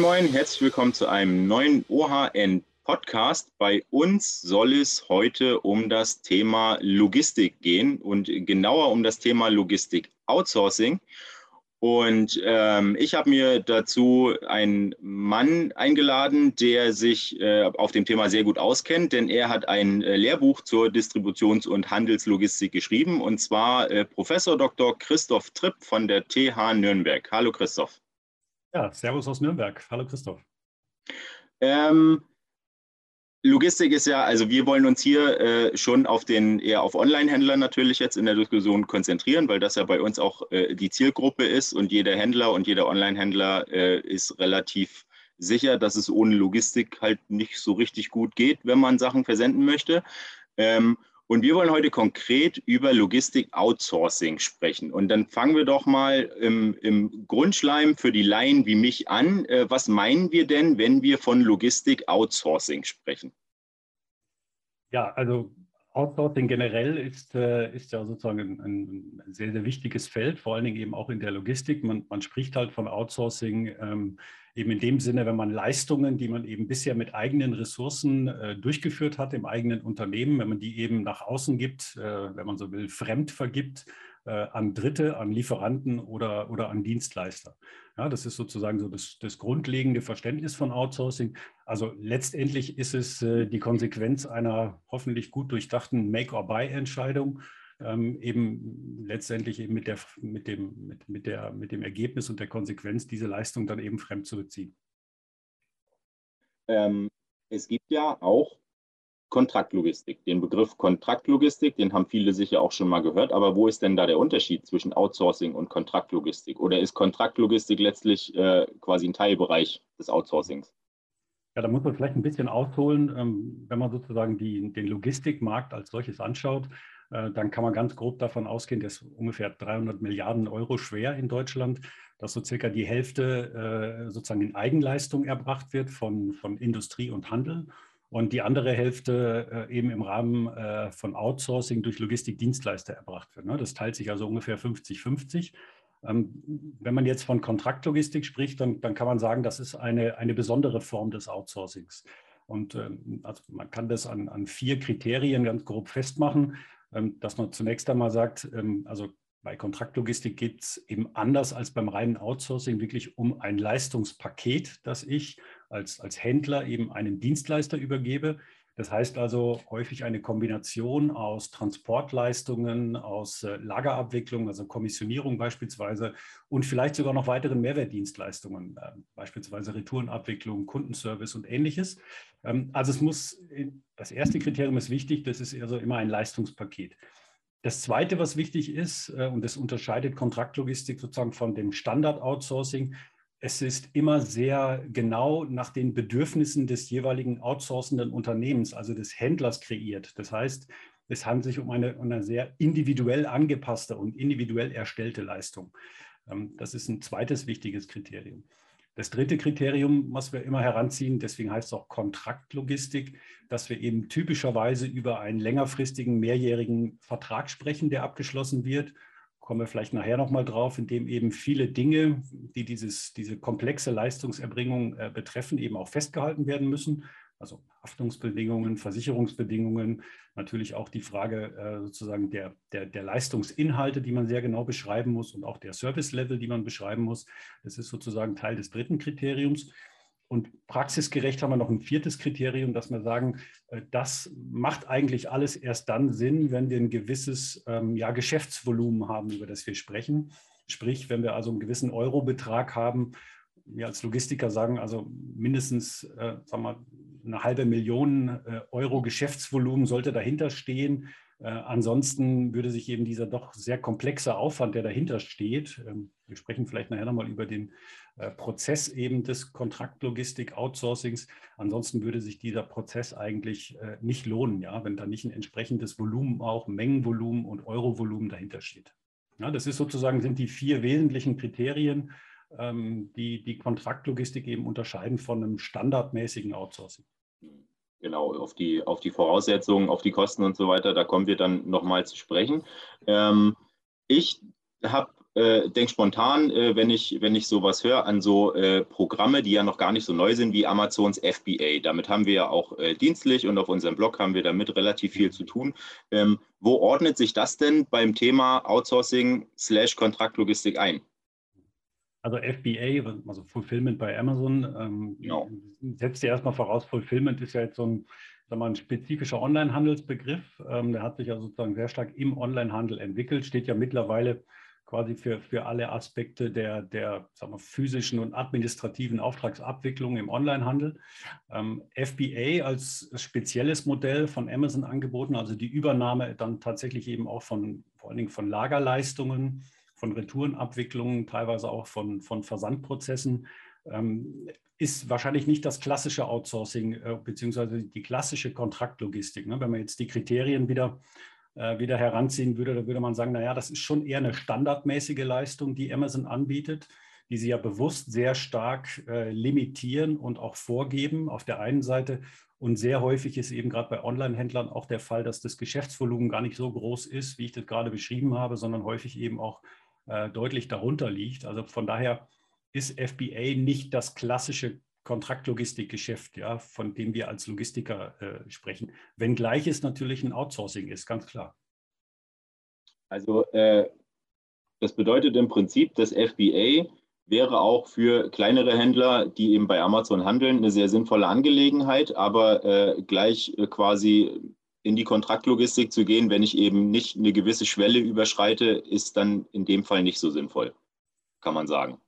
Moin, moin, herzlich willkommen zu einem neuen OHN Podcast. Bei uns soll es heute um das Thema Logistik gehen und genauer um das Thema Logistik Outsourcing. Und ähm, ich habe mir dazu einen Mann eingeladen, der sich äh, auf dem Thema sehr gut auskennt, denn er hat ein äh, Lehrbuch zur Distributions- und Handelslogistik geschrieben, und zwar äh, Professor Dr. Christoph Tripp von der TH Nürnberg. Hallo Christoph. Ja, Servus aus Nürnberg. Hallo Christoph. Ähm, Logistik ist ja, also wir wollen uns hier äh, schon auf den eher auf Online-Händler natürlich jetzt in der Diskussion konzentrieren, weil das ja bei uns auch äh, die Zielgruppe ist und jeder Händler und jeder Online-Händler äh, ist relativ sicher, dass es ohne Logistik halt nicht so richtig gut geht, wenn man Sachen versenden möchte. Ähm, und wir wollen heute konkret über Logistik-Outsourcing sprechen. Und dann fangen wir doch mal im, im Grundschleim für die Laien wie mich an. Äh, was meinen wir denn, wenn wir von Logistik-Outsourcing sprechen? Ja, also Outsourcing generell ist, äh, ist ja sozusagen ein, ein, sehr, sehr wichtiges Feld, vor allen Dingen eben auch in der Logistik. Man, man spricht halt von Outsourcing ähm, eben in dem Sinne, wenn man Leistungen, die man eben bisher mit eigenen Ressourcen äh, durchgeführt hat im eigenen Unternehmen, wenn man die eben nach außen gibt, äh, wenn man so will, fremd vergibt äh, an Dritte, an Lieferanten oder, oder an Dienstleister. Ja, das ist sozusagen so das, das grundlegende Verständnis von Outsourcing. Also letztendlich ist es äh, die Konsequenz einer hoffentlich gut durchdachten Make-or-Buy-Entscheidung ähm, eben letztendlich eben mit, der, mit, dem, mit, mit, der, mit dem Ergebnis und der Konsequenz, diese Leistung dann eben fremd zu beziehen. Ähm, es gibt ja auch Kontraktlogistik. Den Begriff Kontraktlogistik, den haben viele sicher auch schon mal gehört. Aber wo ist denn da der Unterschied zwischen Outsourcing und Kontraktlogistik? Oder ist Kontraktlogistik letztlich äh, quasi ein Teilbereich des Outsourcings? Ja, da muss man vielleicht ein bisschen ausholen, ähm, wenn man sozusagen die, den Logistikmarkt als solches anschaut. Äh, dann kann man ganz grob davon ausgehen, dass ungefähr 300 Milliarden Euro schwer in Deutschland, dass so circa die Hälfte äh, sozusagen in Eigenleistung erbracht wird von, von Industrie und Handel und die andere Hälfte äh, eben im Rahmen von Outsourcing durch Logistikdienstleister erbracht wird. Ne? Das teilt sich also ungefähr 50-50. Ähm, wenn man jetzt von Kontraktlogistik spricht, dann, dann kann man sagen, das ist eine, eine besondere Form des Outsourcings. Und ähm, also man kann das an, an vier Kriterien ganz grob festmachen. Ähm, dass man zunächst einmal sagt, ähm, also bei Kontraktlogistik geht es eben anders als beim reinen Outsourcing wirklich um ein Leistungspaket, das ich als, als Händler eben einem Dienstleister übergebe. Das heißt also häufig eine Kombination aus Transportleistungen, aus äh, Lagerabwicklung, also Kommissionierung beispielsweise und vielleicht sogar noch weiteren Mehrwertdienstleistungen, äh, beispielsweise Retourenabwicklung, Kundenservice und ähnliches. Ähm, also es muss, das erste Kriterium ist wichtig, das ist also immer ein Leistungspaket. Das Zweite, was wichtig ist, äh, und das unterscheidet Kontraktlogistik sozusagen von dem Standard-Outsourcing, es ist immer sehr genau nach den Bedürfnissen des jeweiligen outsourcenden Unternehmens, also des Händlers kreiert. Das heißt, es handelt sich um eine, eine sehr individuell angepasste und individuell erstellte Leistung. Ähm, das ist ein zweites wichtiges Kriterium. Das dritte Kriterium, was wir immer heranziehen, deswegen heißt es auch Kontraktlogistik, dass wir eben typischerweise über einen längerfristigen, mehrjährigen Vertrag sprechen, der abgeschlossen wird kommen wir vielleicht nachher nochmal drauf, in dem eben viele Dinge, die dieses, diese komplexe Leistungserbringung äh, betreffen, eben auch festgehalten werden müssen. Also Haftungsbedingungen, Versicherungsbedingungen, natürlich auch die Frage äh, sozusagen der, der, der Leistungsinhalte, die man sehr genau beschreiben muss und auch der Service-Level, die man beschreiben muss. Das ist sozusagen Teil des dritten Kriteriums. Und praxisgerecht haben wir noch ein viertes Kriterium, dass wir sagen, äh, das macht eigentlich alles erst dann Sinn, wenn wir ein gewisses ähm, ja, Geschäftsvolumen haben, über das wir sprechen. Sprich, wenn wir also einen gewissen Eurobetrag haben, wir als Logistiker sagen, also mindestens äh, sagen wir, eine halbe Million äh, Euro Geschäftsvolumen sollte dahinter stehen. Äh, ansonsten würde sich eben dieser doch sehr komplexe Aufwand, der dahinter steht, ähm, wir sprechen vielleicht nachher nochmal über den äh, Prozess eben des Kontraktlogistik-Outsourcings. Ansonsten würde sich dieser Prozess eigentlich äh, nicht lohnen, ja, wenn da nicht ein entsprechendes Volumen auch, Mengenvolumen und Eurovolumen dahinter steht. Ja, das ist sozusagen, sind die vier wesentlichen Kriterien, ähm, die die Kontraktlogistik eben unterscheiden von einem standardmäßigen Outsourcing. Genau, auf die, auf die Voraussetzungen, auf die Kosten und so weiter, da kommen wir dann nochmal zu sprechen. Ähm, ich habe äh, denke spontan, äh, wenn, ich, wenn ich sowas höre, an so äh, Programme, die ja noch gar nicht so neu sind wie Amazons FBA. Damit haben wir ja auch äh, dienstlich und auf unserem Blog haben wir damit relativ viel zu tun. Ähm, wo ordnet sich das denn beim Thema Outsourcing slash Kontraktlogistik ein? Also FBA, also Fulfillment bei Amazon, ähm, genau. setzt ja erstmal voraus, Fulfillment ist ja jetzt so ein, sagen wir, ein spezifischer Online-Handelsbegriff. Ähm, der hat sich ja sozusagen sehr stark im Online-Handel entwickelt, steht ja mittlerweile quasi für, für alle Aspekte der, der sagen wir, physischen und administrativen Auftragsabwicklung im Onlinehandel. Ähm, FBA als spezielles Modell von Amazon angeboten, also die Übernahme dann tatsächlich eben auch von vor allen Dingen von Lagerleistungen, von Retourenabwicklungen, teilweise auch von, von Versandprozessen. Ähm, ist wahrscheinlich nicht das klassische Outsourcing äh, beziehungsweise die klassische Kontraktlogistik. Ne? Wenn man jetzt die Kriterien wieder äh, wieder heranziehen würde, dann würde man sagen, naja, das ist schon eher eine standardmäßige Leistung, die Amazon anbietet, die sie ja bewusst sehr stark äh, limitieren und auch vorgeben auf der einen Seite. Und sehr häufig ist eben gerade bei Online-Händlern auch der Fall, dass das Geschäftsvolumen gar nicht so groß ist, wie ich das gerade beschrieben habe, sondern häufig eben auch äh, deutlich darunter liegt. Also von daher ist FBA nicht das klassische Kontraktlogistikgeschäft, ja, von dem wir als Logistiker äh, sprechen. Wenngleich es natürlich ein Outsourcing ist, ganz klar. Also äh, das bedeutet im Prinzip, dass FBA wäre auch für kleinere Händler, die eben bei Amazon handeln, eine sehr sinnvolle Angelegenheit, aber äh, gleich äh, quasi in die Kontraktlogistik zu gehen, wenn ich eben nicht eine gewisse Schwelle überschreite, ist dann in dem Fall nicht so sinnvoll, kann man sagen.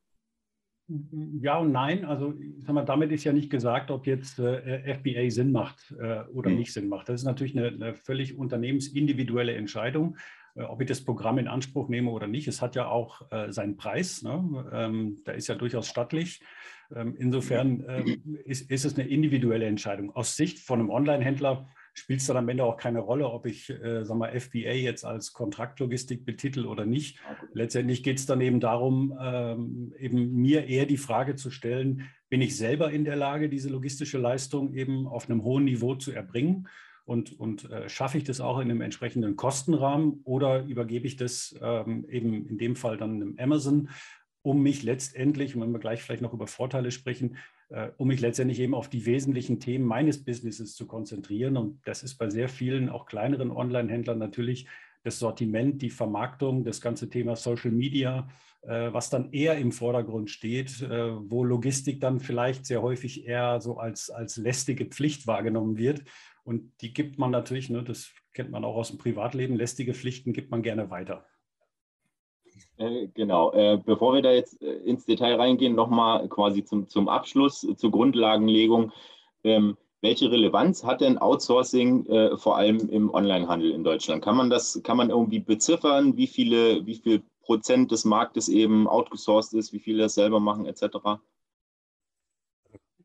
Ja und nein. Also ich sag mal, damit ist ja nicht gesagt, ob jetzt äh, FBA Sinn macht äh, oder mhm. nicht Sinn macht. Das ist natürlich eine, eine völlig unternehmensindividuelle Entscheidung, äh, ob ich das Programm in Anspruch nehme oder nicht. Es hat ja auch äh, seinen Preis. Ne? Ähm, der ist ja durchaus stattlich. Ähm, insofern ähm, ist, ist es eine individuelle Entscheidung. Aus Sicht von einem Online-Händler spielt es dann am Ende auch keine Rolle, ob ich äh, sag mal, FBA jetzt als Kontraktlogistik betitel oder nicht. Letztendlich geht es dann eben darum, ähm, eben mir eher die Frage zu stellen, bin ich selber in der Lage, diese logistische Leistung eben auf einem hohen Niveau zu erbringen? Und, und äh, schaffe ich das auch in einem entsprechenden Kostenrahmen oder übergebe ich das ähm, eben in dem Fall dann einem Amazon, um mich letztendlich, und wenn wir gleich vielleicht noch über Vorteile sprechen, um mich letztendlich eben auf die wesentlichen Themen meines Businesses zu konzentrieren. Und das ist bei sehr vielen, auch kleineren Online-Händlern natürlich das Sortiment, die Vermarktung, das ganze Thema Social Media, äh, was dann eher im Vordergrund steht, äh, wo Logistik dann vielleicht sehr häufig eher so als, als lästige Pflicht wahrgenommen wird. Und die gibt man natürlich, ne, das kennt man auch aus dem Privatleben, lästige Pflichten gibt man gerne weiter. Äh, genau. Äh, bevor wir da jetzt äh, ins Detail reingehen, nochmal quasi zum, zum Abschluss, zur Grundlagenlegung. Ähm, welche Relevanz hat denn Outsourcing vor allem im Onlinehandel in Deutschland? Kann man das, kann man irgendwie beziffern, wie viele, wie viel Prozent des Marktes eben outgesourced ist, wie viele das selber machen, etc.?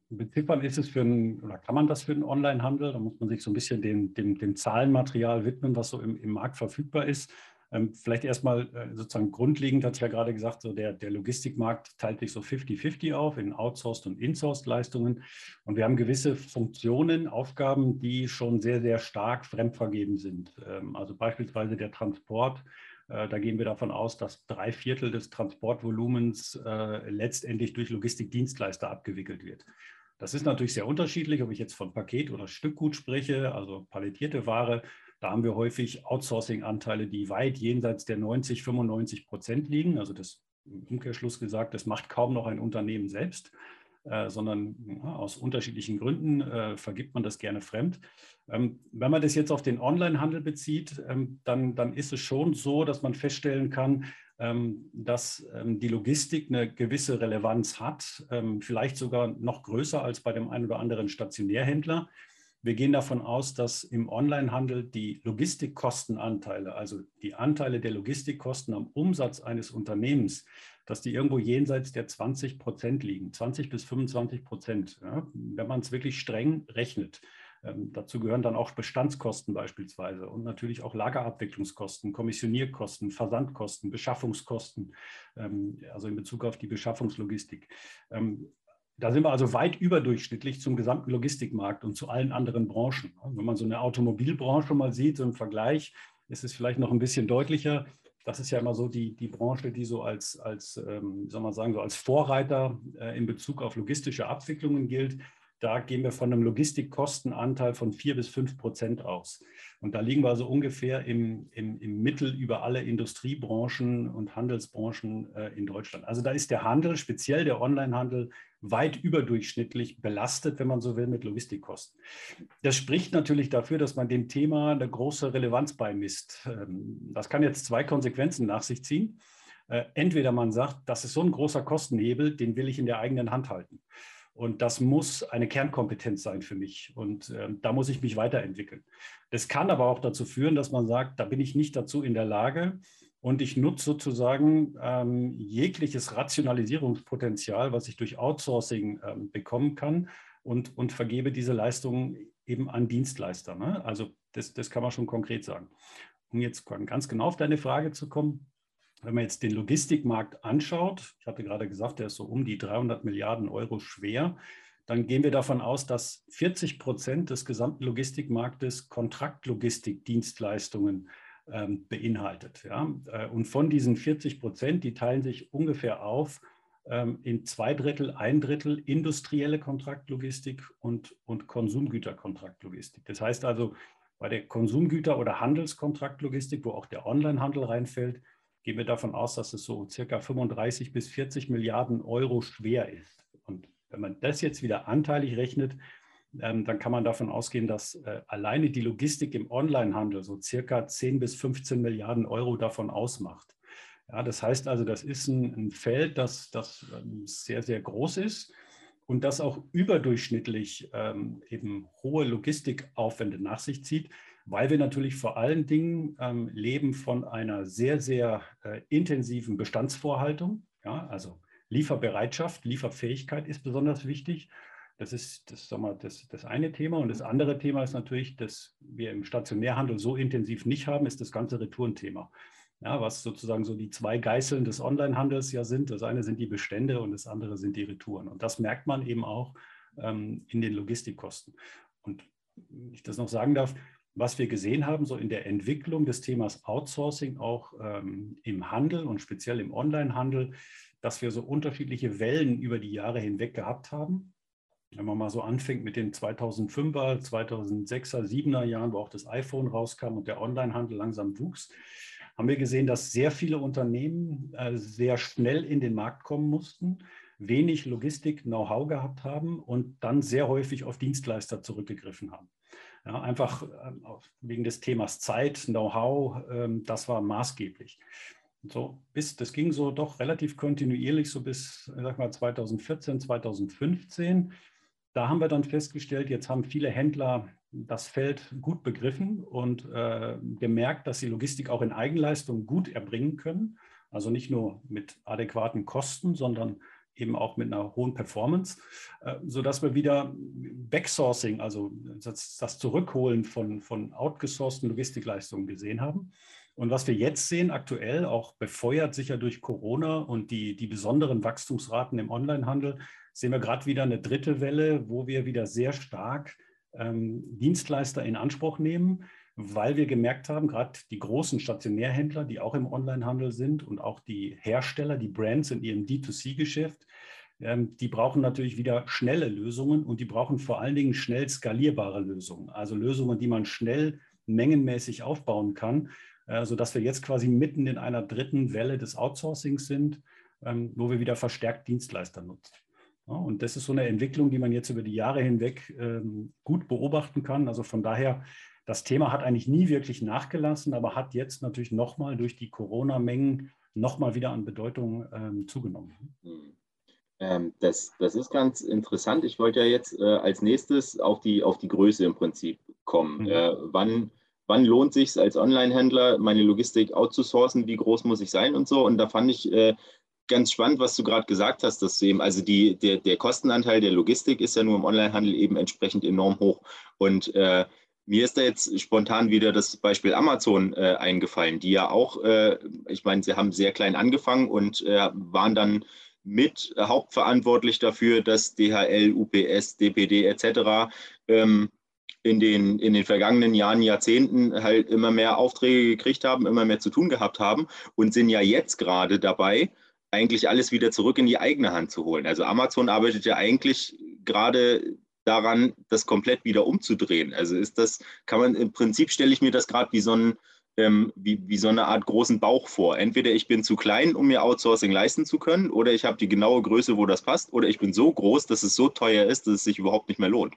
Beziffern ist es für einen, oder kann man das für den Onlinehandel? Da muss man sich so ein bisschen dem, dem, dem Zahlenmaterial widmen, was so im, im Markt verfügbar ist. Ähm, vielleicht erstmal äh, sozusagen grundlegend, hatte ich ja gerade gesagt, so der, der Logistikmarkt teilt sich so 50-50 auf in Outsourced und Insourced Leistungen. Und wir haben gewisse Funktionen, Aufgaben, die schon sehr, sehr stark fremdvergeben sind. Ähm, also beispielsweise der Transport. Äh, da gehen wir davon aus, dass drei Viertel des Transportvolumens äh, letztendlich durch Logistikdienstleister abgewickelt wird. Das ist natürlich sehr unterschiedlich, ob ich jetzt von Paket oder Stückgut spreche, also palettierte Ware da haben wir häufig Outsourcing-Anteile, die weit jenseits der 90, 95 Prozent liegen. Also das im Umkehrschluss gesagt, das macht kaum noch ein Unternehmen selbst, äh, sondern ja, aus unterschiedlichen Gründen äh, vergibt man das gerne fremd. Ähm, wenn man das jetzt auf den Onlinehandel bezieht, ähm, dann, dann ist es schon so, dass man feststellen kann, ähm, dass ähm, die Logistik eine gewisse Relevanz hat, ähm, vielleicht sogar noch größer als bei dem einen oder anderen Stationärhändler. Wir gehen davon aus, dass im Onlinehandel die Logistikkostenanteile, also die Anteile der Logistikkosten am Umsatz eines Unternehmens, dass die irgendwo jenseits der 20 Prozent liegen, 20 bis 25 Prozent, ja, wenn man es wirklich streng rechnet. Ähm, dazu gehören dann auch Bestandskosten beispielsweise und natürlich auch Lagerabwicklungskosten, Kommissionierkosten, Versandkosten, Beschaffungskosten, ähm, also in Bezug auf die Beschaffungslogistik. Ähm, da sind wir also weit überdurchschnittlich zum gesamten Logistikmarkt und zu allen anderen Branchen. Wenn man so eine Automobilbranche mal sieht, so im Vergleich, ist es vielleicht noch ein bisschen deutlicher. das ist ja immer so die, die Branche, die so als, als ähm, soll man sagen, so als Vorreiter äh, in Bezug auf logistische Abwicklungen gilt. Da gehen wir von einem Logistikkostenanteil von vier bis fünf Prozent aus. Und da liegen wir also ungefähr im, im, im Mittel über alle Industriebranchen und Handelsbranchen äh, in Deutschland. Also da ist der Handel, speziell der Onlinehandel, weit überdurchschnittlich belastet, wenn man so will, mit Logistikkosten. Das spricht natürlich dafür, dass man dem Thema eine große Relevanz beimisst. Ähm, das kann jetzt zwei Konsequenzen nach sich ziehen. Äh, entweder man sagt, das ist so ein großer Kostenhebel, den will ich in der eigenen Hand halten. Und das muss eine Kernkompetenz sein für mich. Und äh, da muss ich mich weiterentwickeln. Das kann aber auch dazu führen, dass man sagt, da bin ich nicht dazu in der Lage. Und ich nutze sozusagen ähm, jegliches Rationalisierungspotenzial, was ich durch Outsourcing ähm, bekommen kann und, und vergebe diese Leistungen eben an Dienstleister. Ne? Also das, das kann man schon konkret sagen. Um jetzt ganz genau auf deine Frage zu kommen, wenn man jetzt den Logistikmarkt anschaut, ich hatte gerade gesagt, der ist so um die 300 Milliarden Euro schwer, dann gehen wir davon aus, dass 40 Prozent des gesamten Logistikmarktes Kontraktlogistikdienstleistungen ähm, beinhaltet. Ja? Äh, und von diesen 40 Prozent, die teilen sich ungefähr auf ähm, in zwei Drittel, ein Drittel industrielle Kontraktlogistik und, und Konsumgüterkontraktlogistik. Das heißt also, bei der Konsumgüter- oder Handelskontraktlogistik, wo auch der Onlinehandel reinfällt, gehen wir davon aus, dass es so circa 35 bis 40 Milliarden Euro schwer ist. Und wenn man das jetzt wieder anteilig rechnet, ähm, dann kann man davon ausgehen, dass äh, alleine die Logistik im Onlinehandel so circa 10 bis 15 Milliarden Euro davon ausmacht. Ja, das heißt also, das ist ein, ein Feld, das, das ähm, sehr, sehr groß ist und das auch überdurchschnittlich ähm, eben hohe Logistikaufwände nach sich zieht weil wir natürlich vor allen Dingen ähm, leben von einer sehr, sehr äh, intensiven Bestandsvorhaltung. Ja, also Lieferbereitschaft, Lieferfähigkeit ist besonders wichtig. Das ist das, sag mal, das, das eine Thema. Und das andere Thema ist natürlich, dass wir im Stationärhandel so intensiv nicht haben, ist das ganze Retourenthema. Ja, was sozusagen so die zwei Geißeln des Onlinehandels ja sind. Das eine sind die Bestände und das andere sind die Retouren. Und das merkt man eben auch ähm, in den Logistikkosten. Und wenn ich das noch sagen darf, was wir gesehen haben, so in der Entwicklung des Themas Outsourcing auch ähm, im Handel und speziell im Onlinehandel, dass wir so unterschiedliche Wellen über die Jahre hinweg gehabt haben. Wenn man mal so anfängt mit den 2005er, 2006er, 7er Jahren, wo auch das iPhone rauskam und der Onlinehandel langsam wuchs, haben wir gesehen, dass sehr viele Unternehmen äh, sehr schnell in den Markt kommen mussten, wenig Logistik-Know-how gehabt haben und dann sehr häufig auf Dienstleister zurückgegriffen haben. Ja, einfach ähm, wegen des Themas Zeit, Know-how, ähm, das war maßgeblich. So bis, das ging so doch relativ kontinuierlich, so bis sag mal 2014, 2015. Da haben wir dann festgestellt, jetzt haben viele Händler das Feld gut begriffen und äh, gemerkt, dass sie Logistik auch in Eigenleistung gut erbringen können. Also nicht nur mit adäquaten Kosten, sondern eben auch mit einer hohen Performance, äh, sodass wir wieder Backsourcing, also das, Zurückholen von, von outgesourcten Logistikleistungen gesehen haben. Und was wir jetzt sehen, aktuell, auch befeuert sicher durch Corona und die, die besonderen Wachstumsraten im Onlinehandel, sehen wir gerade wieder eine dritte Welle, wo wir wieder sehr stark ähm, Dienstleister in Anspruch nehmen, weil wir gemerkt haben, gerade die großen Stationärhändler, die auch im Onlinehandel sind und auch die Hersteller, die Brands in ihrem D2C-Geschäft, ähm, die brauchen natürlich wieder schnelle Lösungen und die brauchen vor allen Dingen schnell skalierbare Lösungen, also Lösungen, die man schnell mengenmäßig aufbauen kann, äh, sodass wir jetzt quasi mitten in einer dritten Welle des Outsourcings sind, ähm, wo wir wieder verstärkt Dienstleister nutzen. und das ist so eine Entwicklung, die man jetzt über die Jahre hinweg ähm, gut beobachten kann. Also von daher das Thema hat eigentlich nie wirklich nachgelassen, aber hat jetzt natürlich nochmal durch die Corona-Mengen nochmal wieder an Bedeutung ähm, zugenommen. Hm. Ähm, das, das ist ganz interessant. Ich wollte ja jetzt äh, als nächstes auf die, auf die Größe im Prinzip kommen. Mhm. Äh, wann, wann lohnt sich als Online-Händler, meine Logistik outzusourcen? Wie groß muss ich sein und so? Und da fand ich äh, ganz spannend, was du gerade gesagt hast, dass eben, also die, der, der Kostenanteil der Logistik ist ja nur im Onlinehandel eben entsprechend enorm hoch. Und äh, mir ist da jetzt spontan wieder das Beispiel Amazon äh, eingefallen, die ja auch, äh, ich meine, sie haben sehr klein angefangen und äh, waren dann mit hauptverantwortlich dafür, dass DHL, UPS, DPD etc. Ähm, in den, in den vergangenen Jahren, Jahrzehnten halt immer mehr Aufträge gekriegt haben, immer mehr zu tun gehabt haben und sind ja jetzt gerade dabei, eigentlich alles wieder zurück in die eigene Hand zu holen. Also Amazon arbeitet ja eigentlich gerade daran, das komplett wieder umzudrehen. Also ist das, kann man im Prinzip stelle ich mir das gerade wie so ein ähm, wie, wie so eine Art großen Bauch vor. Entweder ich bin zu klein, um mir Outsourcing leisten zu können, oder ich habe die genaue Größe, wo das passt, oder ich bin so groß, dass es so teuer ist, dass es sich überhaupt nicht mehr lohnt.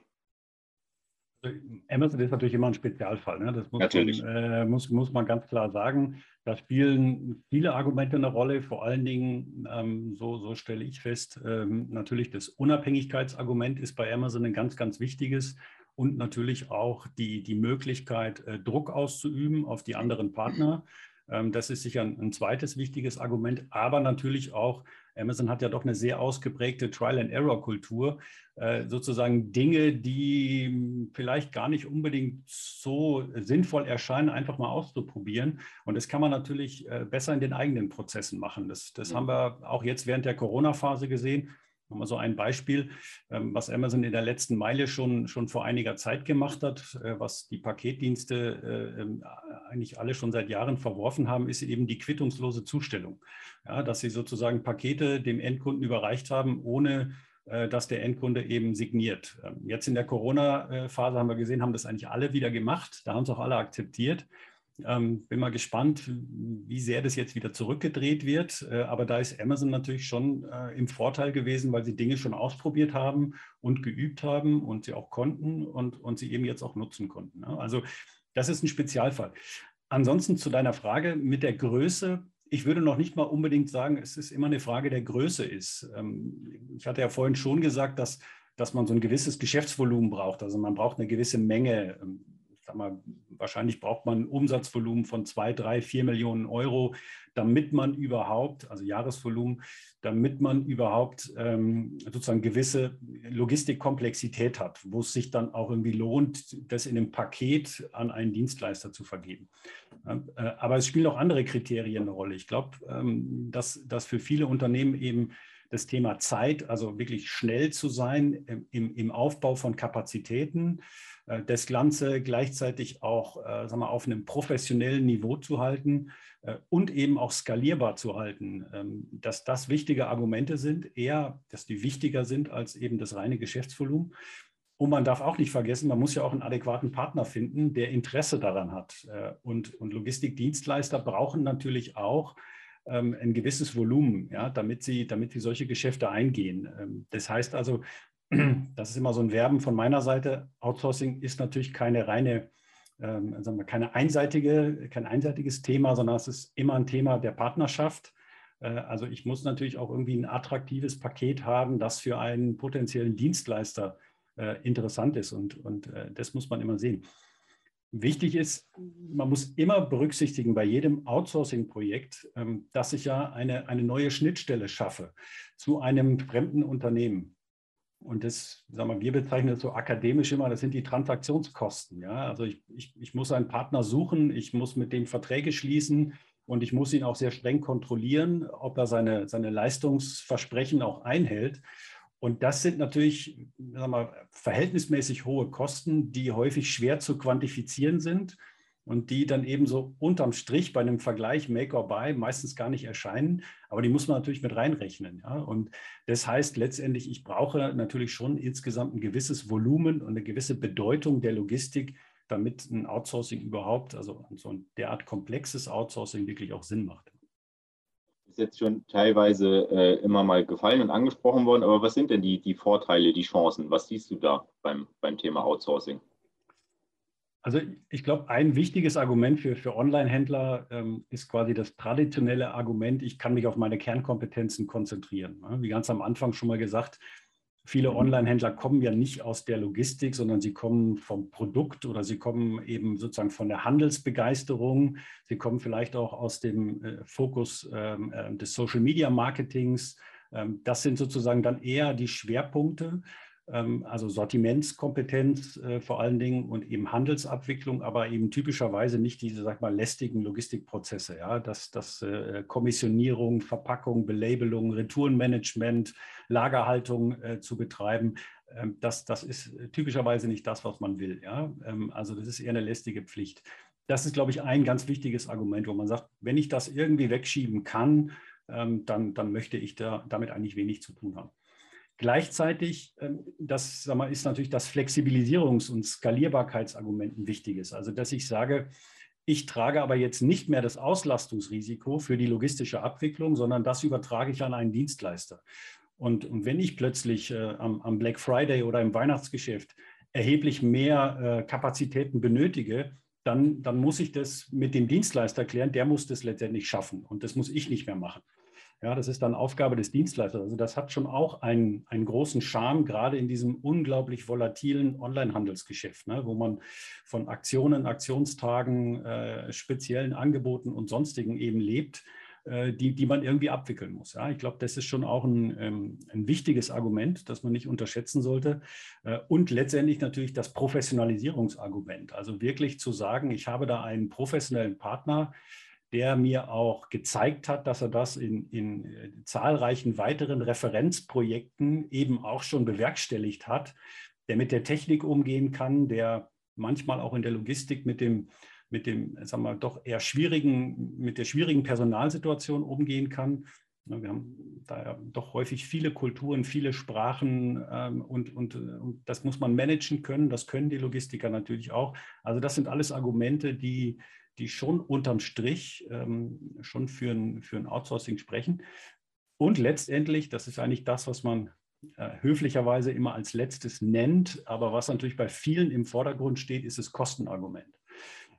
Amazon ist natürlich immer ein Spezialfall. Ne? Das muss man, äh, muss, muss man ganz klar sagen. Da spielen viele Argumente eine Rolle. Vor allen Dingen, ähm, so, so stelle ich fest, ähm, natürlich das Unabhängigkeitsargument ist bei Amazon ein ganz, ganz wichtiges. Und natürlich auch die, die Möglichkeit, äh, Druck auszuüben auf die anderen Partner. Ähm, das ist sicher ein, ein zweites wichtiges Argument. Aber natürlich auch Amazon hat ja doch eine sehr ausgeprägte Trial-and-Error-Kultur, äh, sozusagen Dinge, die vielleicht gar nicht unbedingt so sinnvoll erscheinen, einfach mal auszuprobieren. Und das kann man natürlich äh, besser in den eigenen Prozessen machen. Das, das haben wir auch jetzt während der Corona-Phase gesehen. Mal so ein Beispiel, ähm, was Amazon in der letzten Meile schon, schon vor einiger Zeit gemacht hat, äh, was die Paketdienste äh, ähm, eigentlich alle schon seit Jahren verworfen haben, ist eben die quittungslose Zustellung. Ja, dass sie sozusagen Pakete dem Endkunden überreicht haben, ohne äh, dass der Endkunde eben signiert. Ähm, jetzt in der Corona-Phase haben wir gesehen, haben das eigentlich alle wieder gemacht. Da haben es auch alle akzeptiert. Ähm, bin mal gespannt, wie sehr das jetzt wieder zurückgedreht wird. Äh, aber da ist Amazon natürlich schon äh, im Vorteil gewesen, weil sie Dinge schon ausprobiert haben und geübt haben und sie auch konnten und, und sie eben jetzt auch nutzen konnten. Ne? Also das ist ein Spezialfall. Ansonsten zu deiner Frage mit der Größe. Ich würde noch nicht mal unbedingt sagen, es ist immer eine Frage der Größe ist. Ähm, ich hatte ja vorhin schon gesagt, dass, dass man so ein gewisses Geschäftsvolumen braucht. Also man braucht eine gewisse Menge ähm, sag mal, wahrscheinlich braucht man ein Umsatzvolumen von zwei, drei, vier Millionen Euro, damit man überhaupt, also Jahresvolumen, damit man überhaupt ähm, sozusagen gewisse Logistikkomplexität hat, wo es sich dann auch irgendwie lohnt, das in einem Paket an einen Dienstleister zu vergeben. Äh, aber es spielen auch andere Kriterien eine Rolle. Ich glaube, ähm, dass, dass für viele Unternehmen eben das Thema Zeit, also wirklich schnell zu sein im, im Aufbau von Kapazitäten, äh, das Ganze gleichzeitig auch äh, sagen wir, auf einem professionellen Niveau zu halten äh, und eben auch skalierbar zu halten, ähm, dass das wichtige Argumente sind, eher, dass die wichtiger sind als eben das reine Geschäftsvolumen. Und man darf auch nicht vergessen, man muss ja auch einen adäquaten Partner finden, der Interesse daran hat. Und, und Logistikdienstleister brauchen natürlich auch ähm, ein gewisses Volumen, ja, damit, sie, damit sie solche Geschäfte eingehen. Ähm, das heißt also, das ist immer so ein Werben von meiner Seite. Outsourcing ist natürlich keine reine, ähm, sagen wir, keine einseitige, kein einseitiges Thema, sondern es ist immer ein Thema der Partnerschaft. Äh, also ich muss natürlich auch irgendwie ein attraktives Paket haben, das für einen potenziellen Dienstleister äh, interessant ist. Und, und äh, das muss man immer sehen. Wichtig ist, man muss immer berücksichtigen bei jedem Outsourcing-Projekt, ähm, dass ich ja eine, eine neue Schnittstelle schaffe zu einem fremden Unternehmen. Und das, sagen wir, wir bezeichnen das so akademisch immer, das sind die Transaktionskosten. Ja? Also ich, ich, ich muss einen Partner suchen, ich muss mit dem Verträge schließen und ich muss ihn auch sehr streng kontrollieren, ob er seine, seine Leistungsversprechen auch einhält. Und das sind natürlich sagen wir, verhältnismäßig hohe Kosten, die häufig schwer zu quantifizieren sind und die dann eben so unterm Strich bei einem Vergleich Make or Buy meistens gar nicht erscheinen. Aber die muss man natürlich mit reinrechnen. Ja? Und das heißt letztendlich, ich brauche natürlich schon insgesamt ein gewisses Volumen und eine gewisse Bedeutung der Logistik, damit ein Outsourcing überhaupt, also so ein derart komplexes Outsourcing wirklich auch Sinn macht. Ist jetzt schon teilweise äh, immer mal gefallen und angesprochen worden, aber was sind denn die, die Vorteile, die Chancen? Was siehst du da beim, beim Thema Outsourcing? Also ich glaube, ein wichtiges Argument für, für Online-Händler ähm, ist quasi das traditionelle Argument, ich kann mich auf meine Kernkompetenzen konzentrieren. Wie ganz am Anfang schon mal gesagt, viele. Online-Händler kommen ja nicht aus der Logistik, sondern sie kommen vom Produkt oder sie kommen eben sozusagen von der Handelsbegeisterung. Sie kommen vielleicht auch aus dem äh, Fokus ähm, äh, des Social-Media-Marketings. Ähm, das sind sozusagen dann eher die Schwerpunkte. Ähm, also Sortimentskompetenz äh, vor allen Dingen und eben Handelsabwicklung, aber eben typischerweise nicht diese, sag mal, lästigen Logistikprozesse, ja, dass das äh, Kommissionierung, Verpackung, Belabelung, Retourenmanagement, Lagerhaltung äh, zu betreiben. ähm, das, das ist typischerweise nicht das, was man will. Ja? Ähm, also das ist eher eine lästige Pflicht. Das ist, glaube ich, ein ganz wichtiges Argument, wo man sagt, wenn ich das irgendwie wegschieben kann, ähm, dann, dann möchte ich da, damit eigentlich wenig zu tun haben. Gleichzeitig, das sag mal, ist natürlich das Flexibilisierungs- und Skalierbarkeitsargument ein wichtiges. Also, dass ich sage, ich trage aber jetzt nicht mehr das Auslastungsrisiko für die logistische Abwicklung, sondern das übertrage ich an einen Dienstleister. Und, und wenn ich plötzlich äh, am, am, Black Friday oder im Weihnachtsgeschäft erheblich mehr äh, Kapazitäten benötige, dann, dann muss ich das mit dem Dienstleister klären. Der muss das letztendlich schaffen und das muss ich nicht mehr machen. Ja, das ist dann Aufgabe des Dienstleisters. Also das hat schon auch einen, einen großen Charme, gerade in diesem unglaublich volatilen Onlinehandelsgeschäft, ne, wo man von Aktionen, Aktionstagen, äh, speziellen Angeboten und sonstigen eben lebt, äh, die, die man irgendwie abwickeln muss. Ja, ich glaube, das ist schon auch ein, ähm, ein wichtiges Argument, das man nicht unterschätzen sollte. Äh, und letztendlich natürlich das Professionalisierungsargument. Also wirklich zu sagen, ich habe da einen professionellen Partner, der mir auch gezeigt hat, dass er das in, in äh, zahlreichen weiteren Referenzprojekten eben auch schon bewerkstelligt hat, der mit der Technik umgehen kann, der manchmal auch in der Logistik mit dem, mit dem, sagen wir, doch eher schwierigen, mit der schwierigen Personalsituation umgehen kann. Wir haben da ja doch häufig viele Kulturen, viele Sprachen ähm, und, und, und das muss man managen können. Das können die Logistiker natürlich auch. Also das sind alles Argumente, die, die schon unterm Strich ähm, schon für ein, für ein Outsourcing sprechen. Und letztendlich, das ist eigentlich das, was man äh, höflicherweise immer als letztes nennt, aber was natürlich bei vielen im Vordergrund steht, ist das Kostenargument.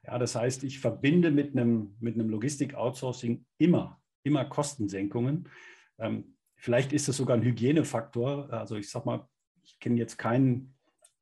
Ja, das heißt, ich verbinde mit einem, mit einem Logistik-Outsourcing immer, immer Kostensenkungen. Ähm, vielleicht ist es sogar ein Hygienefaktor. Also ich sage mal, ich kenne jetzt keinen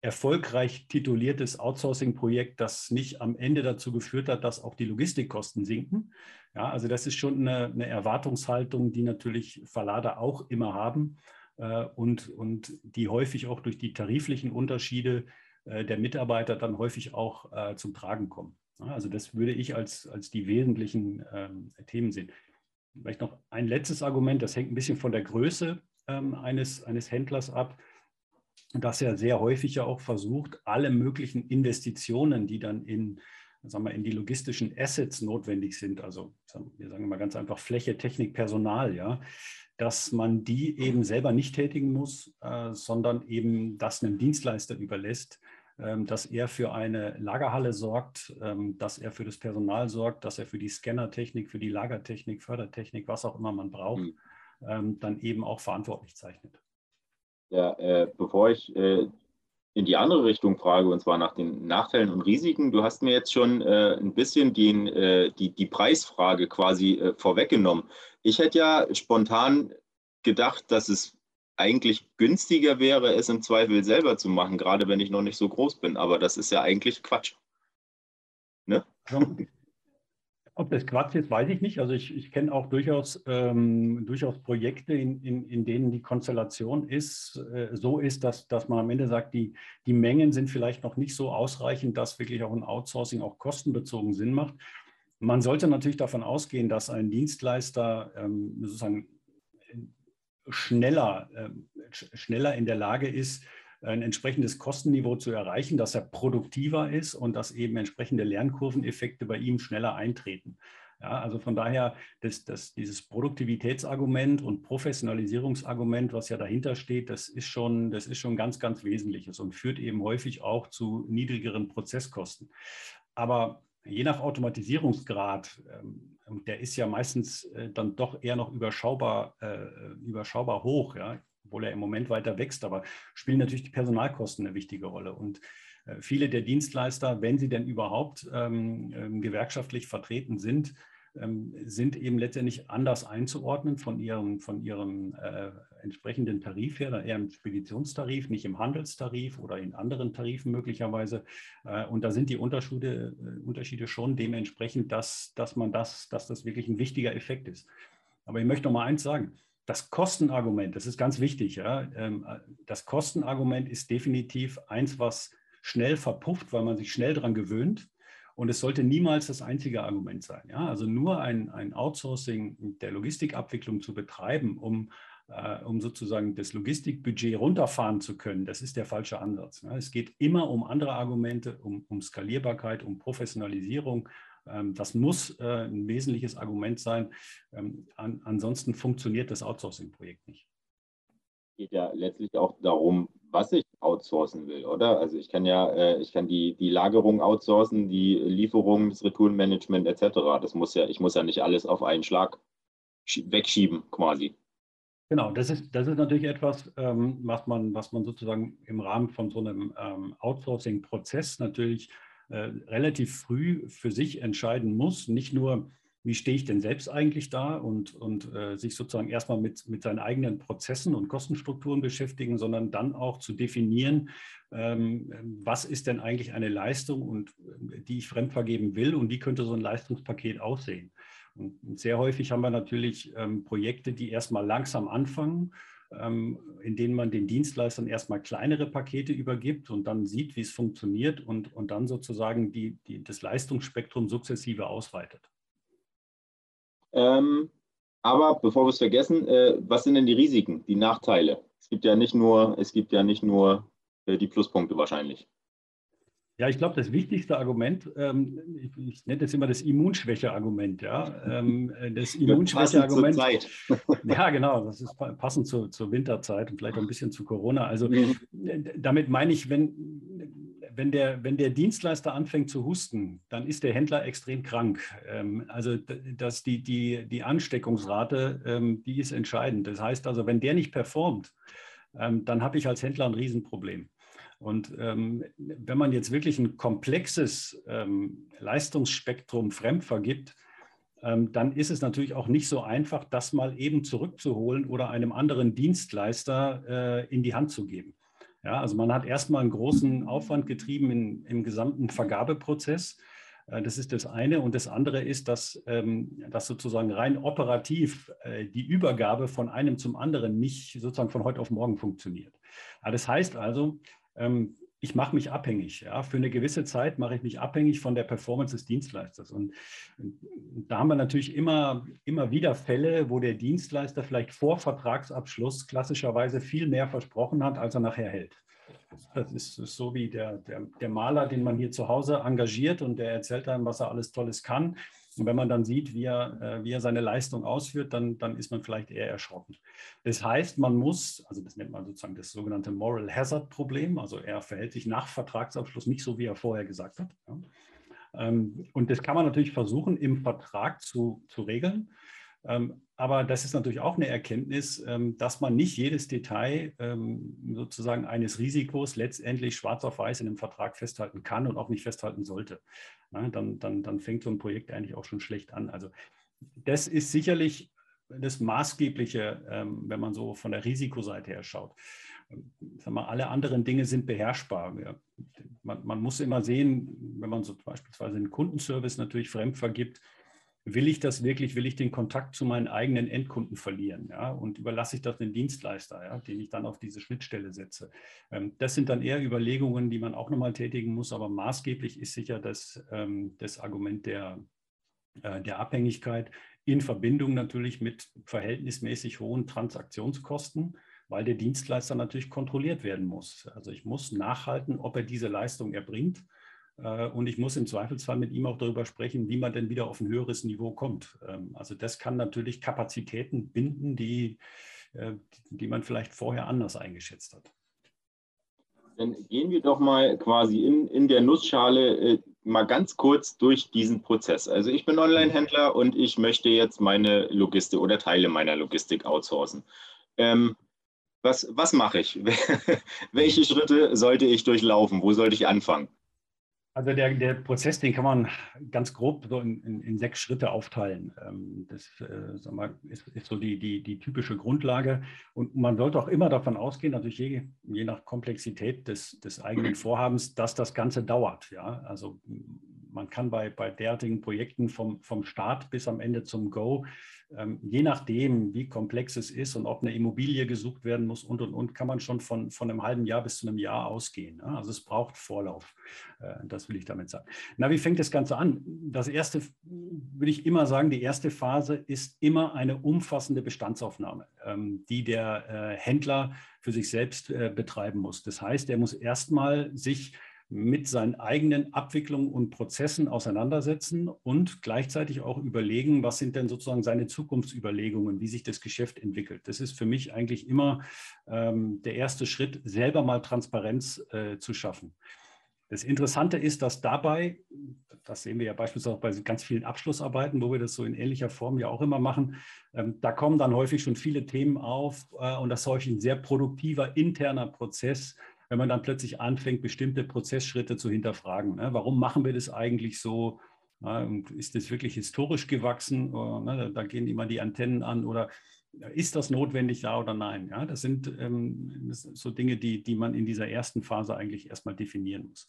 erfolgreich tituliertes Outsourcing-Projekt, das nicht am Ende dazu geführt hat, dass auch die Logistikkosten sinken. Ja, also das ist schon eine, eine Erwartungshaltung, die natürlich Verlader auch immer haben äh, und, und die häufig auch durch die tariflichen Unterschiede äh, der Mitarbeiter dann häufig auch äh, zum Tragen kommen. Ja, also das würde ich als, als die wesentlichen ähm, Themen sehen. Vielleicht noch ein letztes Argument, das hängt ein bisschen von der Größe ähm, eines, eines Händlers ab dass er sehr häufig ja auch versucht, alle möglichen Investitionen, die dann in, sagen wir, in die logistischen Assets notwendig sind, also wir sagen mal ganz einfach Fläche, Technik, Personal, ja, dass man die eben selber nicht tätigen muss, äh, sondern eben das einem Dienstleister überlässt, ähm, dass er für eine Lagerhalle sorgt, ähm, dass er für das Personal sorgt, dass er für die Scannertechnik, für die Lagertechnik, Fördertechnik, was auch immer man braucht, mhm. ähm, dann eben auch verantwortlich zeichnet. Ja, äh, bevor ich äh, in die andere Richtung frage, und zwar nach den Nachteilen und Risiken, du hast mir jetzt schon äh, ein bisschen den, äh, die, die Preisfrage quasi äh, vorweggenommen. Ich hätte ja spontan gedacht, dass es eigentlich günstiger wäre, es im Zweifel selber zu machen, gerade wenn ich noch nicht so groß bin. Aber das ist ja eigentlich Quatsch. Ne? Ob das Quatsch ist, weiß ich nicht. Also ich, ich kenne auch durchaus, ähm, durchaus Projekte, in, in, in denen die Konstellation ist, äh, so ist, dass, dass man am Ende sagt, die, die Mengen sind vielleicht noch nicht so ausreichend, dass wirklich auch ein Outsourcing auch kostenbezogen Sinn macht. Man sollte natürlich davon ausgehen, dass ein Dienstleister ähm, sozusagen schneller, äh, schneller in der Lage ist, ein entsprechendes Kostenniveau zu erreichen, dass er produktiver ist und dass eben entsprechende Lernkurveneffekte bei ihm schneller eintreten. Ja, also von daher, das, das, dieses Produktivitätsargument und Professionalisierungsargument, was ja dahinter steht, das ist, schon, das ist schon ganz, ganz Wesentliches und führt eben häufig auch zu niedrigeren Prozesskosten. Aber je nach Automatisierungsgrad, ähm, der ist ja meistens äh, dann doch eher noch überschaubar, äh, überschaubar hoch. Ja obwohl er im Moment weiter wächst, aber spielen natürlich die Personalkosten eine wichtige Rolle. Und äh, viele der Dienstleister, wenn sie denn überhaupt ähm, ähm, gewerkschaftlich vertreten sind, ähm, sind eben letztendlich anders einzuordnen von ihrem, von ihrem äh, entsprechenden Tarif her, eher im Speditionstarif, nicht im Handelstarif oder in anderen Tarifen möglicherweise. Äh, und da sind die Unterschiede, äh, Unterschiede schon dementsprechend, dass, dass man das, dass das wirklich ein wichtiger Effekt ist. Aber ich möchte noch mal eins sagen das Kostenargument, das ist ganz wichtig. Ja? Ähm, das Kostenargument ist definitiv eins, was schnell verpufft, weil man sich schnell daran gewöhnt. Und es sollte niemals das einzige Argument sein. Ja? Also nur ein, ein Outsourcing der Logistikabwicklung zu betreiben, um, äh, um sozusagen das Logistikbudget runterfahren zu können, das ist der falsche Ansatz. Ja? Es geht immer um andere Argumente, um, um Skalierbarkeit, um Professionalisierung. Ähm, das muss äh, ein wesentliches Argument sein. Ähm, an, ansonsten funktioniert das Outsourcing-Projekt nicht. Es geht ja letztlich auch darum, was ich outsourcen will, oder? Also ich kann ja, äh, ich kann die, die Lagerung outsourcen, die Lieferung, das Retourenmanagement etc. Das muss ja, ich muss ja nicht alles auf einen Schlag wegschieben, quasi. Genau, das ist, das ist natürlich etwas, ähm, was, man, was man sozusagen im Rahmen von so einem Outsourcing-Prozess natürlich relativ früh für sich entscheiden muss. Nicht nur, wie stehe ich denn selbst eigentlich da und, und äh, sich sozusagen erstmal mit, mit seinen eigenen Prozessen und Kostenstrukturen beschäftigen, sondern dann auch zu definieren, ähm, was ist denn eigentlich eine Leistung und äh, die ich fremdvergeben will und wie könnte so ein Leistungspaket aussehen. Und sehr häufig haben wir natürlich ähm, Projekte, die erstmal langsam anfangen, in denen man den Dienstleistern erstmal kleinere Pakete übergibt und dann sieht, wie es funktioniert und, und dann sozusagen die, die, das Leistungsspektrum sukzessive ausweitet. Ähm, aber bevor wir es vergessen, äh, was sind denn die Risiken, die Nachteile? Es gibt ja nicht nur, es gibt ja nicht nur äh, die Pluspunkte wahrscheinlich. Ja, ich glaube, das wichtigste Argument, ähm, ich, ich, nenne das immer das Immunschwäche-Argument. Ja? Ähm, äh, das Immunschwäche-Argument. ja, genau, das ist passend zu, zur Winterzeit und vielleicht auch ein bisschen zu Corona. Also mhm. damit meine ich, wenn, wenn der, wenn der Dienstleister anfängt zu husten, dann ist der Händler extrem krank. Ähm, also dass die, die, die Ansteckungsrate, ähm, die ist entscheidend. Das heißt also, wenn der nicht performt, ähm, dann habe ich als Händler ein Riesenproblem. Und ähm, wenn man jetzt wirklich ein komplexes ähm, Leistungsspektrum fremd vergibt, ähm, dann ist es natürlich auch nicht so einfach, das mal eben zurückzuholen oder einem anderen Dienstleister äh, in die Hand zu geben. Ja, also man hat erstmal einen großen Aufwand getrieben in, im gesamten Vergabeprozess. Äh, das ist das eine. Und das andere ist, dass, ähm, dass sozusagen rein operativ äh, die Übergabe von einem zum anderen nicht sozusagen von heute auf morgen funktioniert. Das heißt also, ähm, ich mache mich abhängig. Ja. Für eine gewisse Zeit mache ich mich abhängig von der Performance des Dienstleisters. Und, da haben wir natürlich immer, immer wieder Fälle, wo der Dienstleister vielleicht vor Vertragsabschluss klassischerweise viel mehr versprochen hat, als er nachher hält. Das ist so wie der, der, der Maler, den man hier zu Hause engagiert und der erzählt einem, was er alles Tolles kann. Und wenn man dann sieht, wie er, äh, wie er seine Leistung ausführt, dann, dann ist man vielleicht eher erschrocken. Das heißt, man muss, also das nennt man sozusagen das sogenannte Moral Hazard Problem, also er verhält sich nach Vertragsabschluss nicht so, wie er vorher gesagt hat. Ähm, und das kann man natürlich versuchen, im Vertrag zu, zu regeln. Ähm, aber das ist natürlich auch eine Erkenntnis, ähm, dass man nicht jedes Detail sozusagen eines Risikos letztendlich schwarz auf weiß in einem Vertrag festhalten kann und auch nicht festhalten sollte. Dann, dann, dann fängt so ein Projekt eigentlich auch schon schlecht an. Also das ist sicherlich das Maßgebliche, wenn man so von der Risikoseite her schaut. Sag mal, alle anderen Dinge sind beherrschbar. Man, man muss immer sehen, wenn man so beispielsweise einen Kundenservice natürlich fremd vergibt, will ich das wirklich, will ich den Kontakt zu meinen eigenen Endkunden verlieren? Ja? Und überlasse ich das den Dienstleister, ja, den ich dann auf diese Schnittstelle setze? Ähm, das sind dann eher Überlegungen, die man auch nochmal tätigen muss, aber maßgeblich ist sicher das, ähm, das Argument der, äh, der Abhängigkeit in Verbindung natürlich mit verhältnismäßig hohen Transaktionskosten weil der Dienstleister natürlich kontrolliert werden muss. Also ich muss nachhalten, ob er diese Leistung erbringt und ich muss im Zweifelsfall mit ihm auch darüber sprechen, wie man denn wieder auf ein höheres Niveau kommt. Ähm, also das kann natürlich Kapazitäten binden, die, äh, die man vielleicht vorher anders eingeschätzt hat. Dann gehen wir doch mal quasi in, in der Nussschale äh, mal ganz kurz durch diesen Prozess. Also ich bin Online-Händler und ich möchte jetzt meine Logistik oder Teile meiner Logistik outsourcen. Ähm, was, was mache ich? Welche Schritte sollte ich durchlaufen? Wo sollte ich anfangen? Also der, der Prozess, den kann man ganz grob so in, in, in sechs Schritte aufteilen. Ähm, das äh, mal, ist, ist, so die, die, die, typische Grundlage. Und man sollte auch immer davon ausgehen, natürlich je, je nach Komplexität des, des eigenen Vorhabens, dass das Ganze dauert. Ja? Also man kann bei, bei derartigen Projekten vom, vom Start bis am Ende zum Go ähm, je nachdem, wie komplex es ist und ob eine Immobilie gesucht werden muss und, und, und, kann man schon von, von einem halben Jahr bis zu einem Jahr ausgehen. Also es braucht Vorlauf. Äh, das will ich damit sagen. Na, wie fängt das Ganze an? Das erste, würde ich immer sagen, die erste Phase ist immer eine umfassende Bestandsaufnahme, ähm, die der äh, Händler für sich selbst äh, betreiben muss. Das heißt, er muss erstmal sich mit seinen eigenen Abwicklungen und Prozessen auseinandersetzen und gleichzeitig auch überlegen, was sind denn sozusagen seine Zukunftsüberlegungen, wie sich das Geschäft entwickelt. Das ist für mich eigentlich immer ähm, der erste Schritt, selber mal Transparenz äh, zu schaffen. Das Interessante ist, dass dabei, das sehen wir ja beispielsweise auch bei ganz vielen Abschlussarbeiten, wo wir das so in ähnlicher Form ja auch immer machen, ähm, da kommen dann häufig schon viele Themen auf äh, und das ist häufig ein sehr produktiver interner Prozess, wenn man dann plötzlich anfängt, bestimmte Prozessschritte zu hinterfragen. Ne? Warum machen wir das eigentlich so? ist das wirklich historisch gewachsen? Ne? Da gehen immer die Antennen an oder ist das notwendig, ja oder nein? Ja, das sind ähm, so Dinge, die, die man in dieser ersten Phase eigentlich erstmal definieren muss.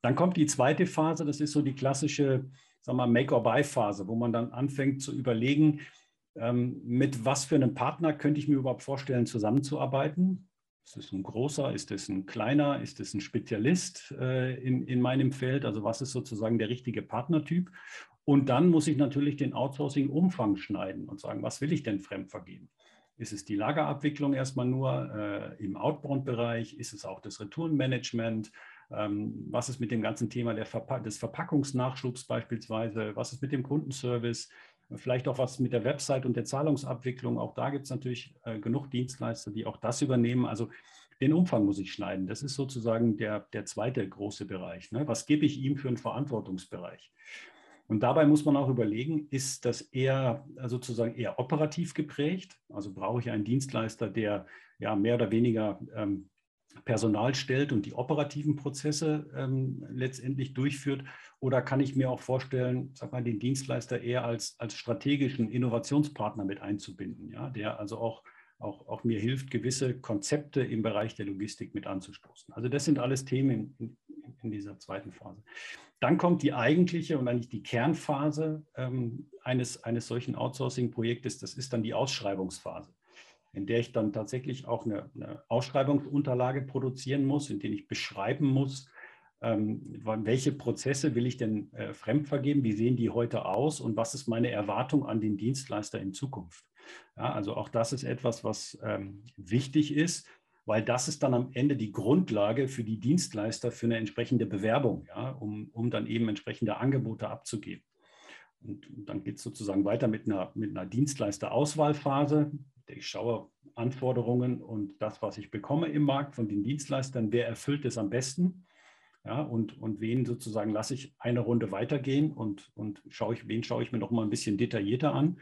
Dann kommt die zweite Phase, das ist so die klassische Make-or-Buy-Phase, wo man dann anfängt zu überlegen, ähm, mit was für einem Partner könnte ich mir überhaupt vorstellen, zusammenzuarbeiten? Ist es ein großer, ist es ein kleiner, ist es ein Spezialist äh, in, in meinem Feld? Also was ist sozusagen der richtige Partnertyp? Und dann muss ich natürlich den Outsourcing-Umfang schneiden und sagen, was will ich denn fremd vergeben? Ist es die Lagerabwicklung erstmal nur äh, im Outbound-Bereich? Ist es auch das Retourenmanagement? Ähm, was ist mit dem ganzen Thema Verpa des Verpackungsnachschubs beispielsweise? Was ist mit dem Kundenservice? Vielleicht auch was mit der Website und der Zahlungsabwicklung. Auch da gibt es natürlich äh, genug Dienstleister, die auch das übernehmen. Also den Umfang muss ich schneiden. Das ist sozusagen der, der zweite große Bereich. Ne? Was gebe ich ihm für einen Verantwortungsbereich? Und dabei muss man auch überlegen, ist das eher äh, sozusagen eher operativ geprägt? Also brauche ich einen Dienstleister, der ja mehr oder weniger ähm, Personal stellt und die operativen Prozesse ähm, letztendlich durchführt? Oder kann ich mir auch vorstellen, sag mal, den Dienstleister eher als, als strategischen Innovationspartner mit einzubinden, ja, der also auch, auch, auch mir hilft, gewisse Konzepte im Bereich der Logistik mit anzustoßen? Also das sind alles Themen in, in, in dieser zweiten Phase. Dann kommt die eigentliche und eigentlich die Kernphase ähm, eines, eines solchen Outsourcing-Projektes, das ist dann die Ausschreibungsphase in der ich dann tatsächlich auch eine, eine Ausschreibungsunterlage produzieren muss, in der ich beschreiben muss, ähm, welche Prozesse will ich denn äh, fremd vergeben, wie sehen die heute aus und was ist meine Erwartung an den Dienstleister in Zukunft. Ja, also auch das ist etwas, was ähm, wichtig ist, weil das ist dann am Ende die Grundlage für die Dienstleister für eine entsprechende Bewerbung, ja, um, um dann eben entsprechende Angebote abzugeben. Und dann geht es sozusagen weiter mit einer, mit einer Dienstleisterauswahlphase ich schaue Anforderungen und das, was ich bekomme im Markt von den Dienstleistern, wer erfüllt es am besten? Ja, und, und wen sozusagen lasse ich eine Runde weitergehen und, und schaue ich, wen schaue ich mir noch mal ein bisschen detaillierter an,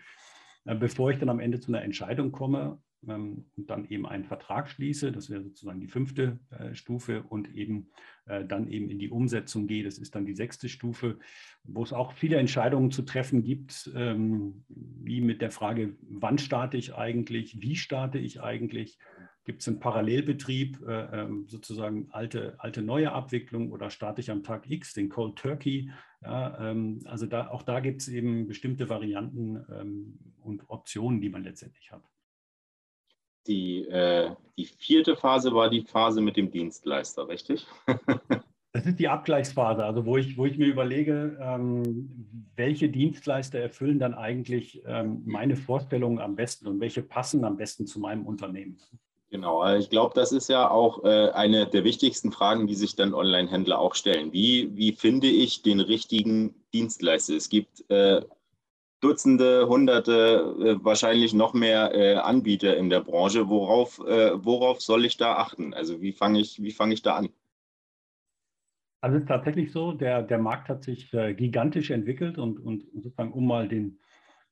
äh, bevor ich dann am Ende zu einer Entscheidung komme und dann eben einen Vertrag schließe. Das wäre sozusagen die fünfte äh, Stufe und eben äh, dann eben in die Umsetzung gehe. Das ist dann die sechste Stufe, wo es auch viele Entscheidungen zu treffen gibt, ähm, wie mit der Frage, wann starte ich eigentlich, wie starte ich eigentlich. Gibt es einen Parallelbetrieb, äh, ähm, sozusagen alte, alte neue Abwicklung oder starte ich am Tag X den Cold Turkey? Ja, ähm, also da, auch da gibt es eben bestimmte Varianten ähm, und Optionen, die man letztendlich hat. Die, äh, die vierte Phase war die Phase mit dem Dienstleister, richtig? Das ist die Abgleichsphase, also wo ich, wo ich mir überlege, ähm, welche Dienstleister erfüllen dann eigentlich ähm, meine Vorstellungen am besten und welche passen am besten zu meinem Unternehmen. Genau, also ich glaube, das ist ja auch äh, eine der wichtigsten Fragen, die sich dann Online-Händler auch stellen. Wie, wie finde ich den richtigen Dienstleister? Es gibt äh, Dutzende, Hunderte, äh, wahrscheinlich noch mehr äh, Anbieter in der Branche. Worauf, äh, worauf soll ich da achten? Also wie fange ich, wie ich da an? Also es ist tatsächlich so, der, der Markt hat sich gigantisch entwickelt und, und sozusagen, um mal den,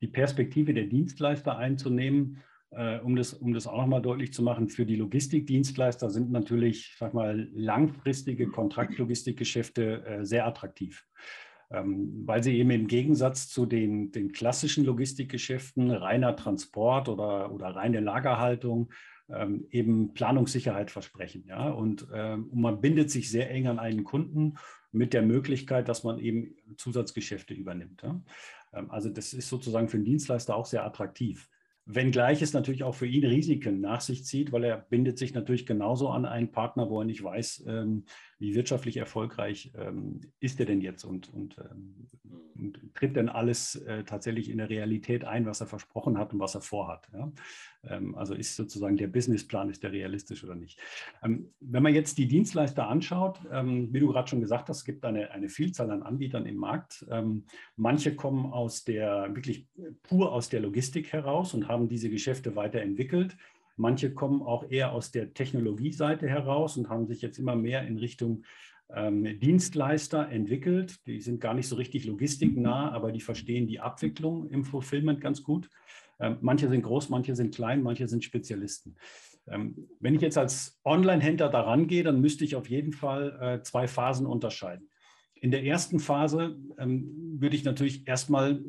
die Perspektive der Dienstleister einzunehmen, um, das, um das auch nochmal deutlich zu machen, für die Logistikdienstleister sind natürlich, sag mal, langfristige Kontraktlogistikgeschäfte sehr attraktiv. Ähm, weil sie eben im Gegensatz zu den, den klassischen Logistikgeschäften, reiner Transport oder, oder reine Lagerhaltung, ähm, eben Planungssicherheit versprechen. Ja? Und, ähm, und man bindet sich sehr eng an einen Kunden mit der Möglichkeit, dass man eben Zusatzgeschäfte übernimmt. Ähm, also das ist sozusagen für den Dienstleister auch sehr attraktiv. Wenngleich es natürlich auch für ihn Risiken nach sich zieht, weil er bindet sich natürlich genauso an einen Partner, wo er nicht weiß, wie wirtschaftlich erfolgreich ähm, ist er denn jetzt und, und, ähm, und tritt denn alles äh, tatsächlich in der Realität ein, was er versprochen hat und was er vorhat. Ja? Ähm, also ist sozusagen der Businessplan, ist der realistisch oder nicht. Ähm, wenn man jetzt die Dienstleister anschaut, ähm, wie du gerade schon gesagt hast, es gibt eine, eine Vielzahl an Anbietern im Markt. manche kommen aus der, wirklich pur aus der Logistik heraus und haben diese Geschäfte weiterentwickelt. Manche kommen auch eher aus der Technologieseite heraus und haben sich jetzt immer mehr in Richtung ähm, Dienstleister entwickelt. Die sind gar nicht so richtig logistiknah, aber die verstehen die Abwicklung im Fulfillment ganz gut. Ähm, manche sind groß, manche sind klein, manche sind Spezialisten. Ähm, wenn ich jetzt als Online-Händler daran gehe, dann müsste ich auf jeden Fall äh, zwei Phasen unterscheiden. In der ersten Phase ähm, würde ich natürlich erstmal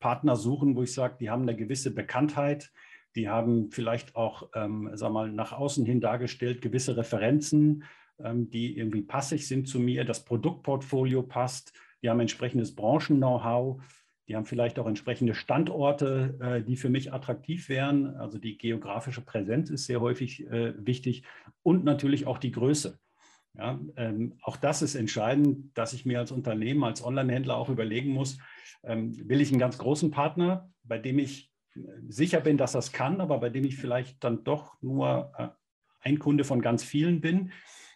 Partner suchen, wo ich sage, die haben eine gewisse Bekanntheit, die haben vielleicht auch, ähm, sag mal, nach außen hin dargestellt gewisse Referenzen, ähm, die irgendwie passig sind zu mir. Das Produktportfolio passt. Die haben entsprechendes Branchen-Know-how. Die haben vielleicht auch entsprechende Standorte, äh, die für mich attraktiv wären. Also die geografische Präsenz ist sehr häufig äh, wichtig und natürlich auch die Größe. Ja, ähm, auch das ist entscheidend, dass ich mir als Unternehmen, als Online-Händler auch überlegen muss, ähm, will ich einen ganz großen Partner, bei dem ich sicher bin, dass das kann, aber bei dem ich vielleicht dann doch nur äh, ein Kunde von ganz vielen bin?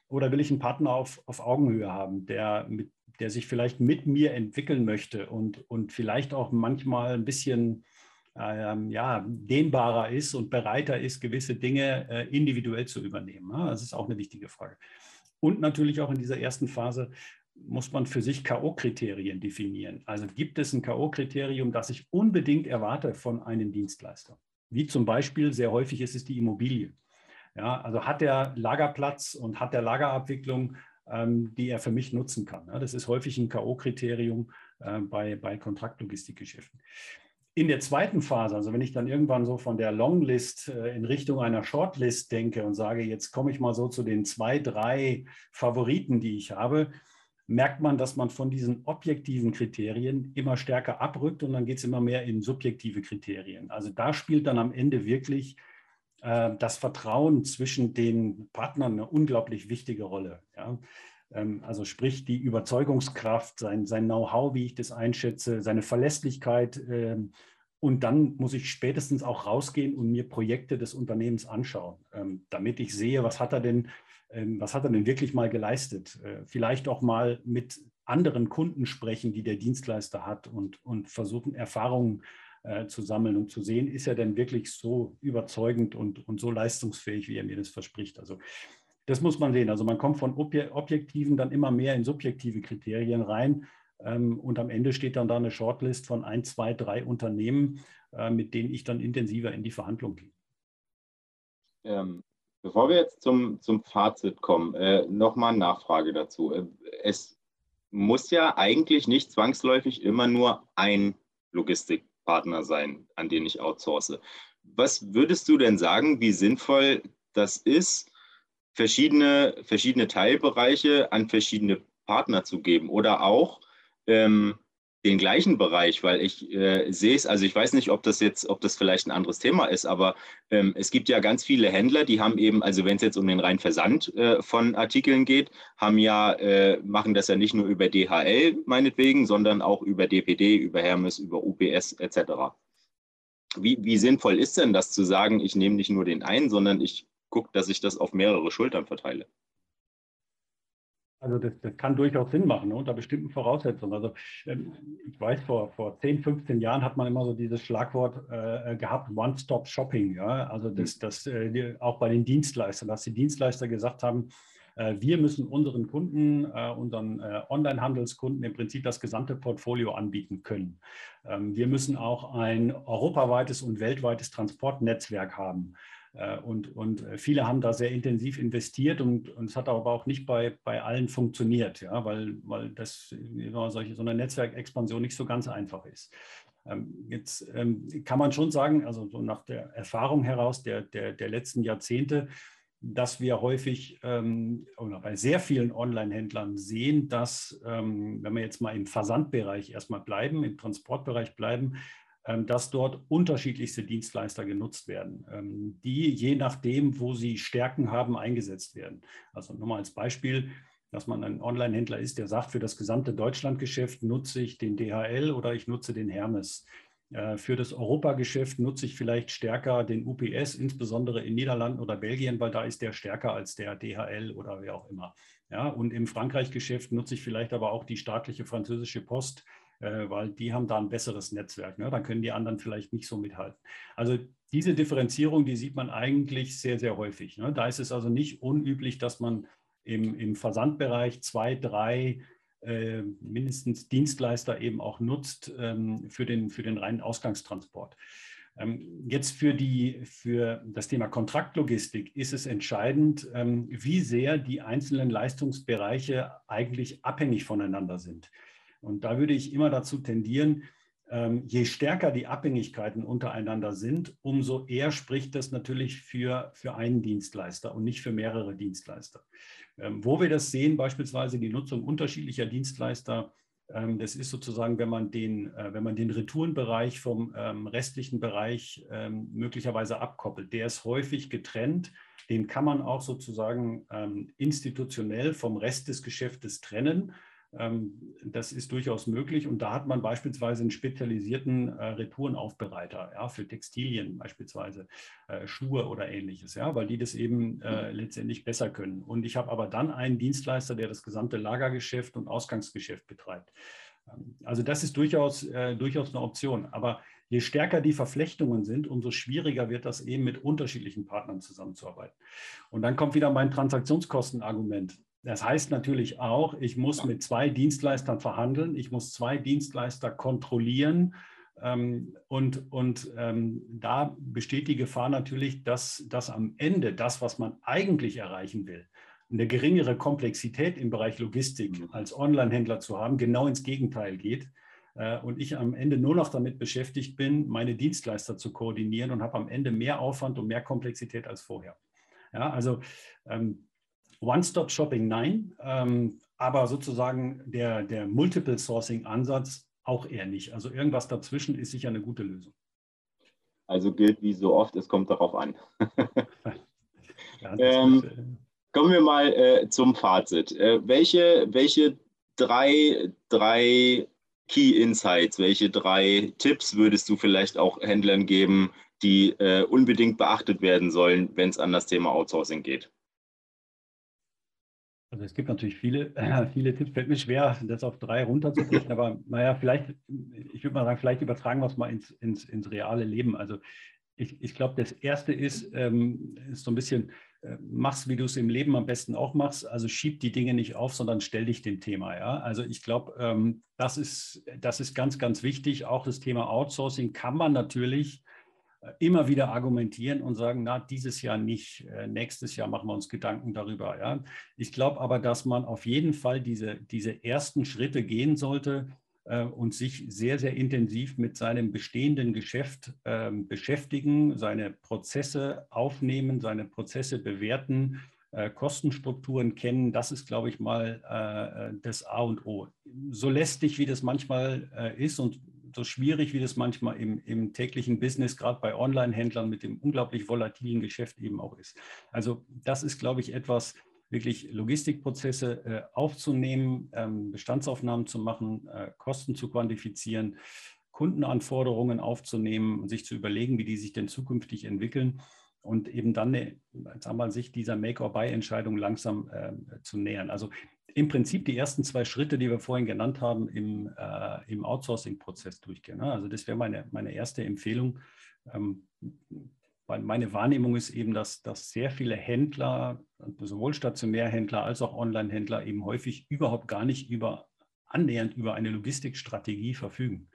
Oder will ich einen Partner auf, auf Augenhöhe haben, der, mit, der sich vielleicht mit mir entwickeln möchte und, und vielleicht auch manchmal ein bisschen ähm, ja, dehnbarer ist und bereiter ist, gewisse Dinge äh, individuell zu übernehmen? Ja, das ist auch eine wichtige Frage. Und natürlich auch in dieser ersten Phase, muss man für sich K.O.-Kriterien definieren. Also gibt es ein K.O.-Kriterium, das ich unbedingt erwarte von einem Dienstleister? Wie zum Beispiel, sehr häufig ist es die Immobilie. Ja, also hat der Lagerplatz und hat der Lagerabwicklung, ähm, die er für mich nutzen kann. Ja, das ist häufig ein K.O.-Kriterium äh, bei, bei Kontraktlogistikgeschäften. In der zweiten Phase, also wenn ich dann irgendwann so von der Longlist äh, in Richtung einer Shortlist denke und sage, jetzt komme ich mal so zu den zwei, drei Favoriten, die ich habe, merkt man, dass man von diesen objektiven Kriterien immer stärker abrückt und dann geht es immer mehr in subjektive Kriterien. Also da spielt dann am Ende wirklich äh, das Vertrauen zwischen den Partnern eine unglaublich wichtige Rolle. Ja? Ähm, also sprich die Überzeugungskraft, sein, sein Know-how, wie ich das einschätze, seine Verlässlichkeit. Äh, und dann muss ich spätestens auch rausgehen und mir Projekte des Unternehmens anschauen, ähm, damit ich sehe, was hat er denn was hat er denn wirklich mal geleistet? Äh, vielleicht auch mal mit anderen Kunden sprechen, die der Dienstleister hat und, und versuchen, Erfahrungen äh, zu sammeln und zu sehen, ist er denn wirklich so überzeugend und, und so leistungsfähig, wie er mir das verspricht. Also das muss man sehen. Also man kommt von objektiven dann immer mehr in subjektive Kriterien rein. Ähm, und am Ende steht dann da eine Shortlist von ein, zwei, drei Unternehmen, äh, mit denen ich dann intensiver in die Verhandlung gehe. Ähm, Bevor wir jetzt zum, zum Fazit kommen, äh, nochmal eine Nachfrage dazu. Äh, es muss ja eigentlich nicht zwangsläufig immer nur ein Logistikpartner sein, an den ich outsource. Was würdest du denn sagen, wie sinnvoll das ist, verschiedene, verschiedene Teilbereiche an verschiedene Partner zu geben oder auch ähm, den gleichen Bereich, weil ich äh, sehe es, also ich weiß nicht, ob das jetzt, ob das vielleicht ein anderes Thema ist, aber ähm, es gibt ja ganz viele Händler, die haben eben, also wenn es jetzt um den reinen Versand äh, von Artikeln geht, haben ja, äh, machen das ja nicht nur über DHL meinetwegen, sondern auch über DPD, über Hermes, über UPS etc. Wie, wie sinnvoll ist denn das zu sagen, ich nehme nicht nur den einen, sondern ich gucke, dass ich das auf mehrere Schultern verteile? Also das, das, kann durchaus Sinn machen ne, unter bestimmten Voraussetzungen. Also ähm, ich weiß, vor, vor 10, 15 Jahren hat man immer so dieses Schlagwort äh, gehabt, One-Stop-Shopping. Ja? Also das, das äh, auch bei den Dienstleistern, dass die Dienstleister gesagt haben, äh, wir müssen unseren Kunden, äh, unseren äh, Online-Handelskunden im Prinzip das gesamte Portfolio anbieten können. Ähm, wir müssen auch ein europaweites und weltweites Transportnetzwerk haben. Äh, und, und viele haben da sehr intensiv investiert und, und es hat aber auch nicht bei, bei allen funktioniert, ja, weil, weil das solche, so eine Netzwerkexpansion nicht so ganz einfach ist. Ähm, jetzt ähm, kann man schon sagen, also so nach der Erfahrung heraus der, der, der letzten Jahrzehnte, dass wir häufig ähm, oder bei sehr vielen Online-Händlern sehen, dass, ähm, wenn wir jetzt mal im Versandbereich erstmal bleiben, im Transportbereich bleiben, dass dort unterschiedlichste Dienstleister genutzt werden, ähm, die je nachdem, wo sie Stärken haben, eingesetzt werden. Also nur mal als Beispiel, dass man ein Online-Händler ist, der sagt, für das gesamte Deutschlandgeschäft nutze ich den DHL oder ich nutze den Hermes. Äh, für das Europageschäft nutze ich vielleicht stärker den UPS, insbesondere in Niederlanden oder Belgien, weil da ist der stärker als der DHL oder wer auch immer. Ja, und im Frankreich-Geschäft nutze ich vielleicht aber auch die staatliche französische Post, weil die haben da ein besseres Netzwerk. Ne? Dann können die anderen vielleicht nicht so mithalten. Also diese Differenzierung, die sieht man eigentlich sehr, sehr häufig. Ne? Da ist es also nicht unüblich, dass man im, im Versandbereich zwei, drei äh, mindestens Dienstleister eben auch nutzt ähm, für, den, für den reinen Ausgangstransport. Ähm, jetzt für, die, für das Thema Kontraktlogistik ist es entscheidend, ähm, wie sehr die einzelnen Leistungsbereiche eigentlich abhängig voneinander sind. Und da würde ich immer dazu tendieren, ähm, je stärker die Abhängigkeiten untereinander sind, umso eher spricht das natürlich für, für einen Dienstleister und nicht für mehrere Dienstleister. Ähm, wo wir das sehen, beispielsweise die Nutzung unterschiedlicher Dienstleister, ähm, das ist sozusagen, wenn man den, äh, wenn man den Retourenbereich vom restlichen Bereich möglicherweise abkoppelt. Der ist häufig getrennt. Den kann man auch sozusagen institutionell vom Rest des Geschäftes trennen. Ähm, das ist durchaus möglich und da hat man beispielsweise einen spezialisierten äh, Retourenaufbereiter ja, für Textilien, beispielsweise äh, Schuhe oder ähnliches, ja, weil die das eben äh, letztendlich besser können. Und ich habe aber dann einen Dienstleister, der das gesamte Lagergeschäft und Ausgangsgeschäft betreibt. Ähm, also das ist durchaus, äh, durchaus eine Option. Aber je stärker die Verflechtungen sind, umso schwieriger wird das eben mit unterschiedlichen Partnern zusammenzuarbeiten. Und dann kommt wieder mein Transaktionskostenargument. Das heißt natürlich auch, ich muss mit zwei Dienstleistern verhandeln, ich muss zwei Dienstleister kontrollieren. Ähm, und und ähm, da besteht die Gefahr natürlich, dass, dass am Ende das, was man eigentlich erreichen will, eine geringere Komplexität im Bereich Logistik mhm. als Online-Händler zu haben, genau ins Gegenteil geht. Äh, und ich am Ende nur noch damit beschäftigt bin, meine Dienstleister zu koordinieren und habe am Ende mehr Aufwand und mehr Komplexität als vorher. Ja, also ähm, One-Stop-Shopping nein, ähm, aber sozusagen der, der Multiple-Sourcing-Ansatz auch eher nicht. Also irgendwas dazwischen ist sicher eine gute Lösung. Also gilt wie so oft, es kommt darauf an. ja, ähm, äh, kommen wir mal äh, zum Fazit. Äh, welche, welche drei, drei Key Insights, welche drei Tipps würdest du vielleicht auch Händlern geben, die äh, unbedingt beachtet werden sollen, wenn es an das Thema Outsourcing geht? Also es gibt natürlich viele, äh, viele Tipps. Fällt mir schwer, das auf drei runterzubrechen, aber naja, vielleicht, ich würde mal sagen, vielleicht übertragen wir es mal ins, ins, ins reale Leben. Also ich, ich glaube, das Erste ist, ähm, ist so ein bisschen, äh, mach's, wie du es im Leben am besten auch machst. Also schieb die Dinge nicht auf, sondern stell dich dem Thema. Ja? Also ich glaube, ähm, das, ist, das ist ganz, ganz wichtig. Auch das Thema Outsourcing kann man natürlich immer wieder argumentieren und sagen, na, dieses Jahr nicht, äh, nächstes Jahr machen wir uns Gedanken darüber. Ja. Ich glaube aber, dass man auf jeden Fall diese, diese ersten Schritte gehen sollte äh, und sich sehr, sehr intensiv mit seinem bestehenden Geschäft äh, beschäftigen, seine Prozesse aufnehmen, seine Prozesse bewerten, äh, Kostenstrukturen kennen. Das ist, glaube ich, mal das A und O. So lästig, wie das manchmal ist und so schwierig, wie das manchmal im, im täglichen Business, gerade bei Online-Händlern mit dem unglaublich volatilen Geschäft eben auch ist. Also das ist, glaube ich, etwas, wirklich Logistikprozesse äh, aufzunehmen, ähm, Bestandsaufnahmen zu machen, äh, Kosten zu quantifizieren, Kundenanforderungen aufzunehmen und sich zu überlegen, wie die sich denn zukünftig entwickeln und eben dann sagen wir, sich dieser Make-or-Buy-Entscheidung langsam äh, zu nähern. Also im Prinzip die ersten zwei Schritte, die wir vorhin genannt haben, im, äh, im Outsourcing-Prozess durchgehen. Ne? Also das wäre meine, meine erste Empfehlung. Ähm, meine Wahrnehmung ist eben, dass, dass sehr viele Händler, sowohl Stationärhändler als auch Online-Händler, eben häufig überhaupt gar nicht über annähernd über eine Logistikstrategie verfügen.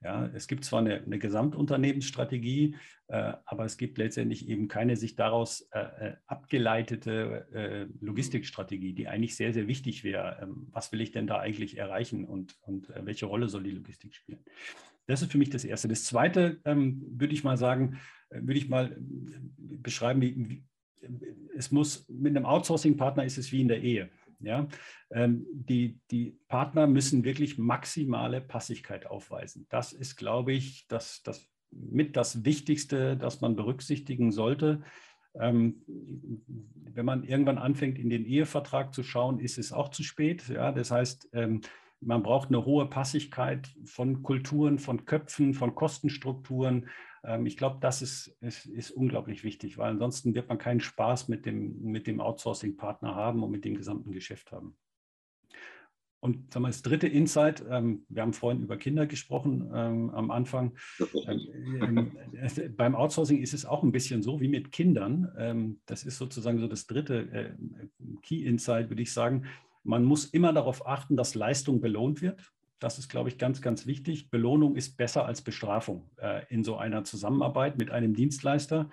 Ja, es gibt zwar eine, eine Gesamtunternehmensstrategie, äh, aber es gibt letztendlich eben keine sich daraus äh, äh abgeleitete äh, Logistikstrategie, die eigentlich sehr, sehr wichtig wäre. Ähm, was will ich denn da eigentlich erreichen und, und äh, welche Rolle soll die Logistik spielen? Das ist für mich das Erste. Das Zweite ähm, würde ich mal sagen, äh, würde ich mal beschreiben, wie, es muss mit einem Outsourcing-Partner ist es wie in der Ehe. Ja, ähm, die, die Partner müssen wirklich maximale Passigkeit aufweisen. Das ist, glaube ich, das, das mit das Wichtigste, das man berücksichtigen sollte. Ähm, wenn man irgendwann anfängt, in den Ehevertrag zu schauen, ist es auch zu spät. Ja, das heißt, ähm, man braucht eine hohe Passigkeit von Kulturen, von Köpfen, von Kostenstrukturen. Ähm, ich glaube, das ist, ist, ist, unglaublich wichtig, weil ansonsten wird man keinen Spaß mit dem, mit dem Outsourcing-Partner haben und mit dem gesamten Geschäft haben. Und sagen wir, das dritte Insight, ähm, wir haben vorhin über Kinder gesprochen ähm, am Anfang. Ähm, äh, beim Outsourcing ist es auch ein bisschen so wie mit Kindern. Ähm, das ist sozusagen so das dritte äh, Key Insight, würde ich sagen. Man muss immer darauf achten, dass Leistung belohnt wird. Das ist, glaube ich, ganz, ganz wichtig. Belohnung ist besser als Bestrafung äh, in so einer Zusammenarbeit mit einem Dienstleister.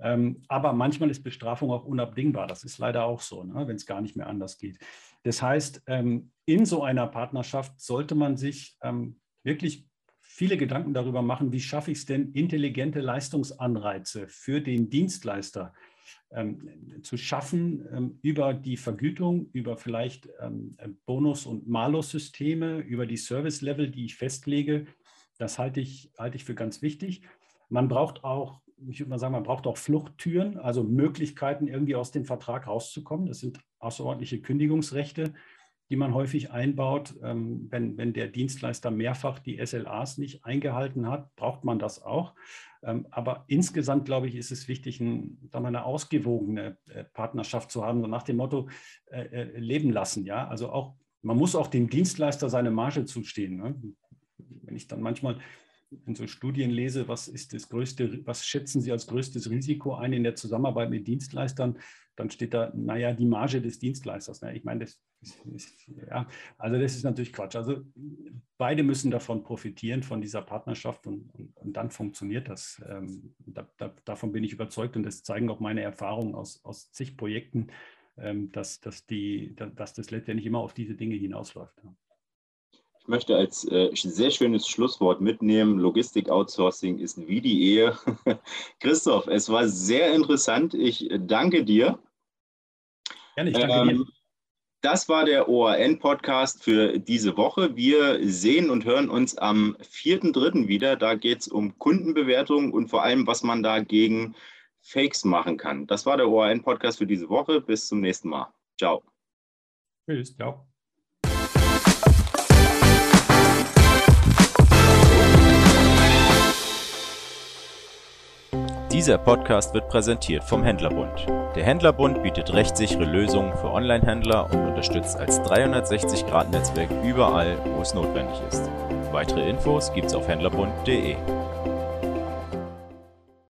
Ähm, aber manchmal ist Bestrafung auch unabdingbar. Das ist leider auch so, ne, wenn es gar nicht mehr anders geht. Das heißt, ähm, in so einer Partnerschaft sollte man sich ähm, wirklich viele Gedanken darüber machen, wie schaffe ich es denn, intelligente Leistungsanreize für den Dienstleister ähm, zu schaffen ähm, über die Vergütung, über vielleicht ähm, Bonus- und Malus-Systeme, über die Service-Level, die ich festlege. Das halte ich, halte ich für ganz wichtig. Man braucht auch ich würde mal sagen, man braucht auch Fluchttüren, also Möglichkeiten, irgendwie aus dem Vertrag rauszukommen. Das sind außerordentliche Kündigungsrechte, die man häufig einbaut. Ähm, wenn, wenn der Dienstleister mehrfach die SLAs nicht eingehalten hat, braucht man das auch. Ähm, aber insgesamt, glaube ich, ist es wichtig, ein, eine ausgewogene äh, Partnerschaft zu haben, so nach dem Motto äh, äh, leben lassen. Ja? Also auch, man muss auch dem Dienstleister seine Marge zustehen. Ne? Wenn ich dann manchmal in so Studien lese, was ist das größte, was schätzen Sie als größtes Risiko ein in der Zusammenarbeit mit Dienstleistern, dann steht da, naja, die Marge des Dienstleisters. Ne? Ich meine, das ist, ja, also das ist natürlich Quatsch. Also beide müssen davon profitieren, von dieser Partnerschaft und, und, und dann funktioniert das. Ähm, da, da, davon bin ich überzeugt und das zeigen auch meine Erfahrungen aus, aus zig Projekten, ähm, dass, dass, die, dass das letztendlich immer auf diese Dinge hinausläuft. Ja möchte als äh, sehr schönes Schlusswort mitnehmen. Logistik-Outsourcing ist wie die Ehe. Christoph, es war sehr interessant. Ich danke dir. Gerne, ich danke ähm, dir. Das war der ORN-Podcast für diese Woche. Wir sehen und hören uns am 4.3. wieder. Da geht es um Kundenbewertung und vor allem, was man da gegen Fakes machen kann. Das war der ORN-Podcast für diese Woche. Bis zum nächsten Mal. Ciao. Tschüss. Ciao. Dieser Podcast wird präsentiert vom Händlerbund. Der Händlerbund bietet rechtssichere Lösungen für Onlinehändler und unterstützt als 360-Grad-Netzwerk überall, wo es notwendig ist. Weitere Infos gibt's auf händlerbund.de.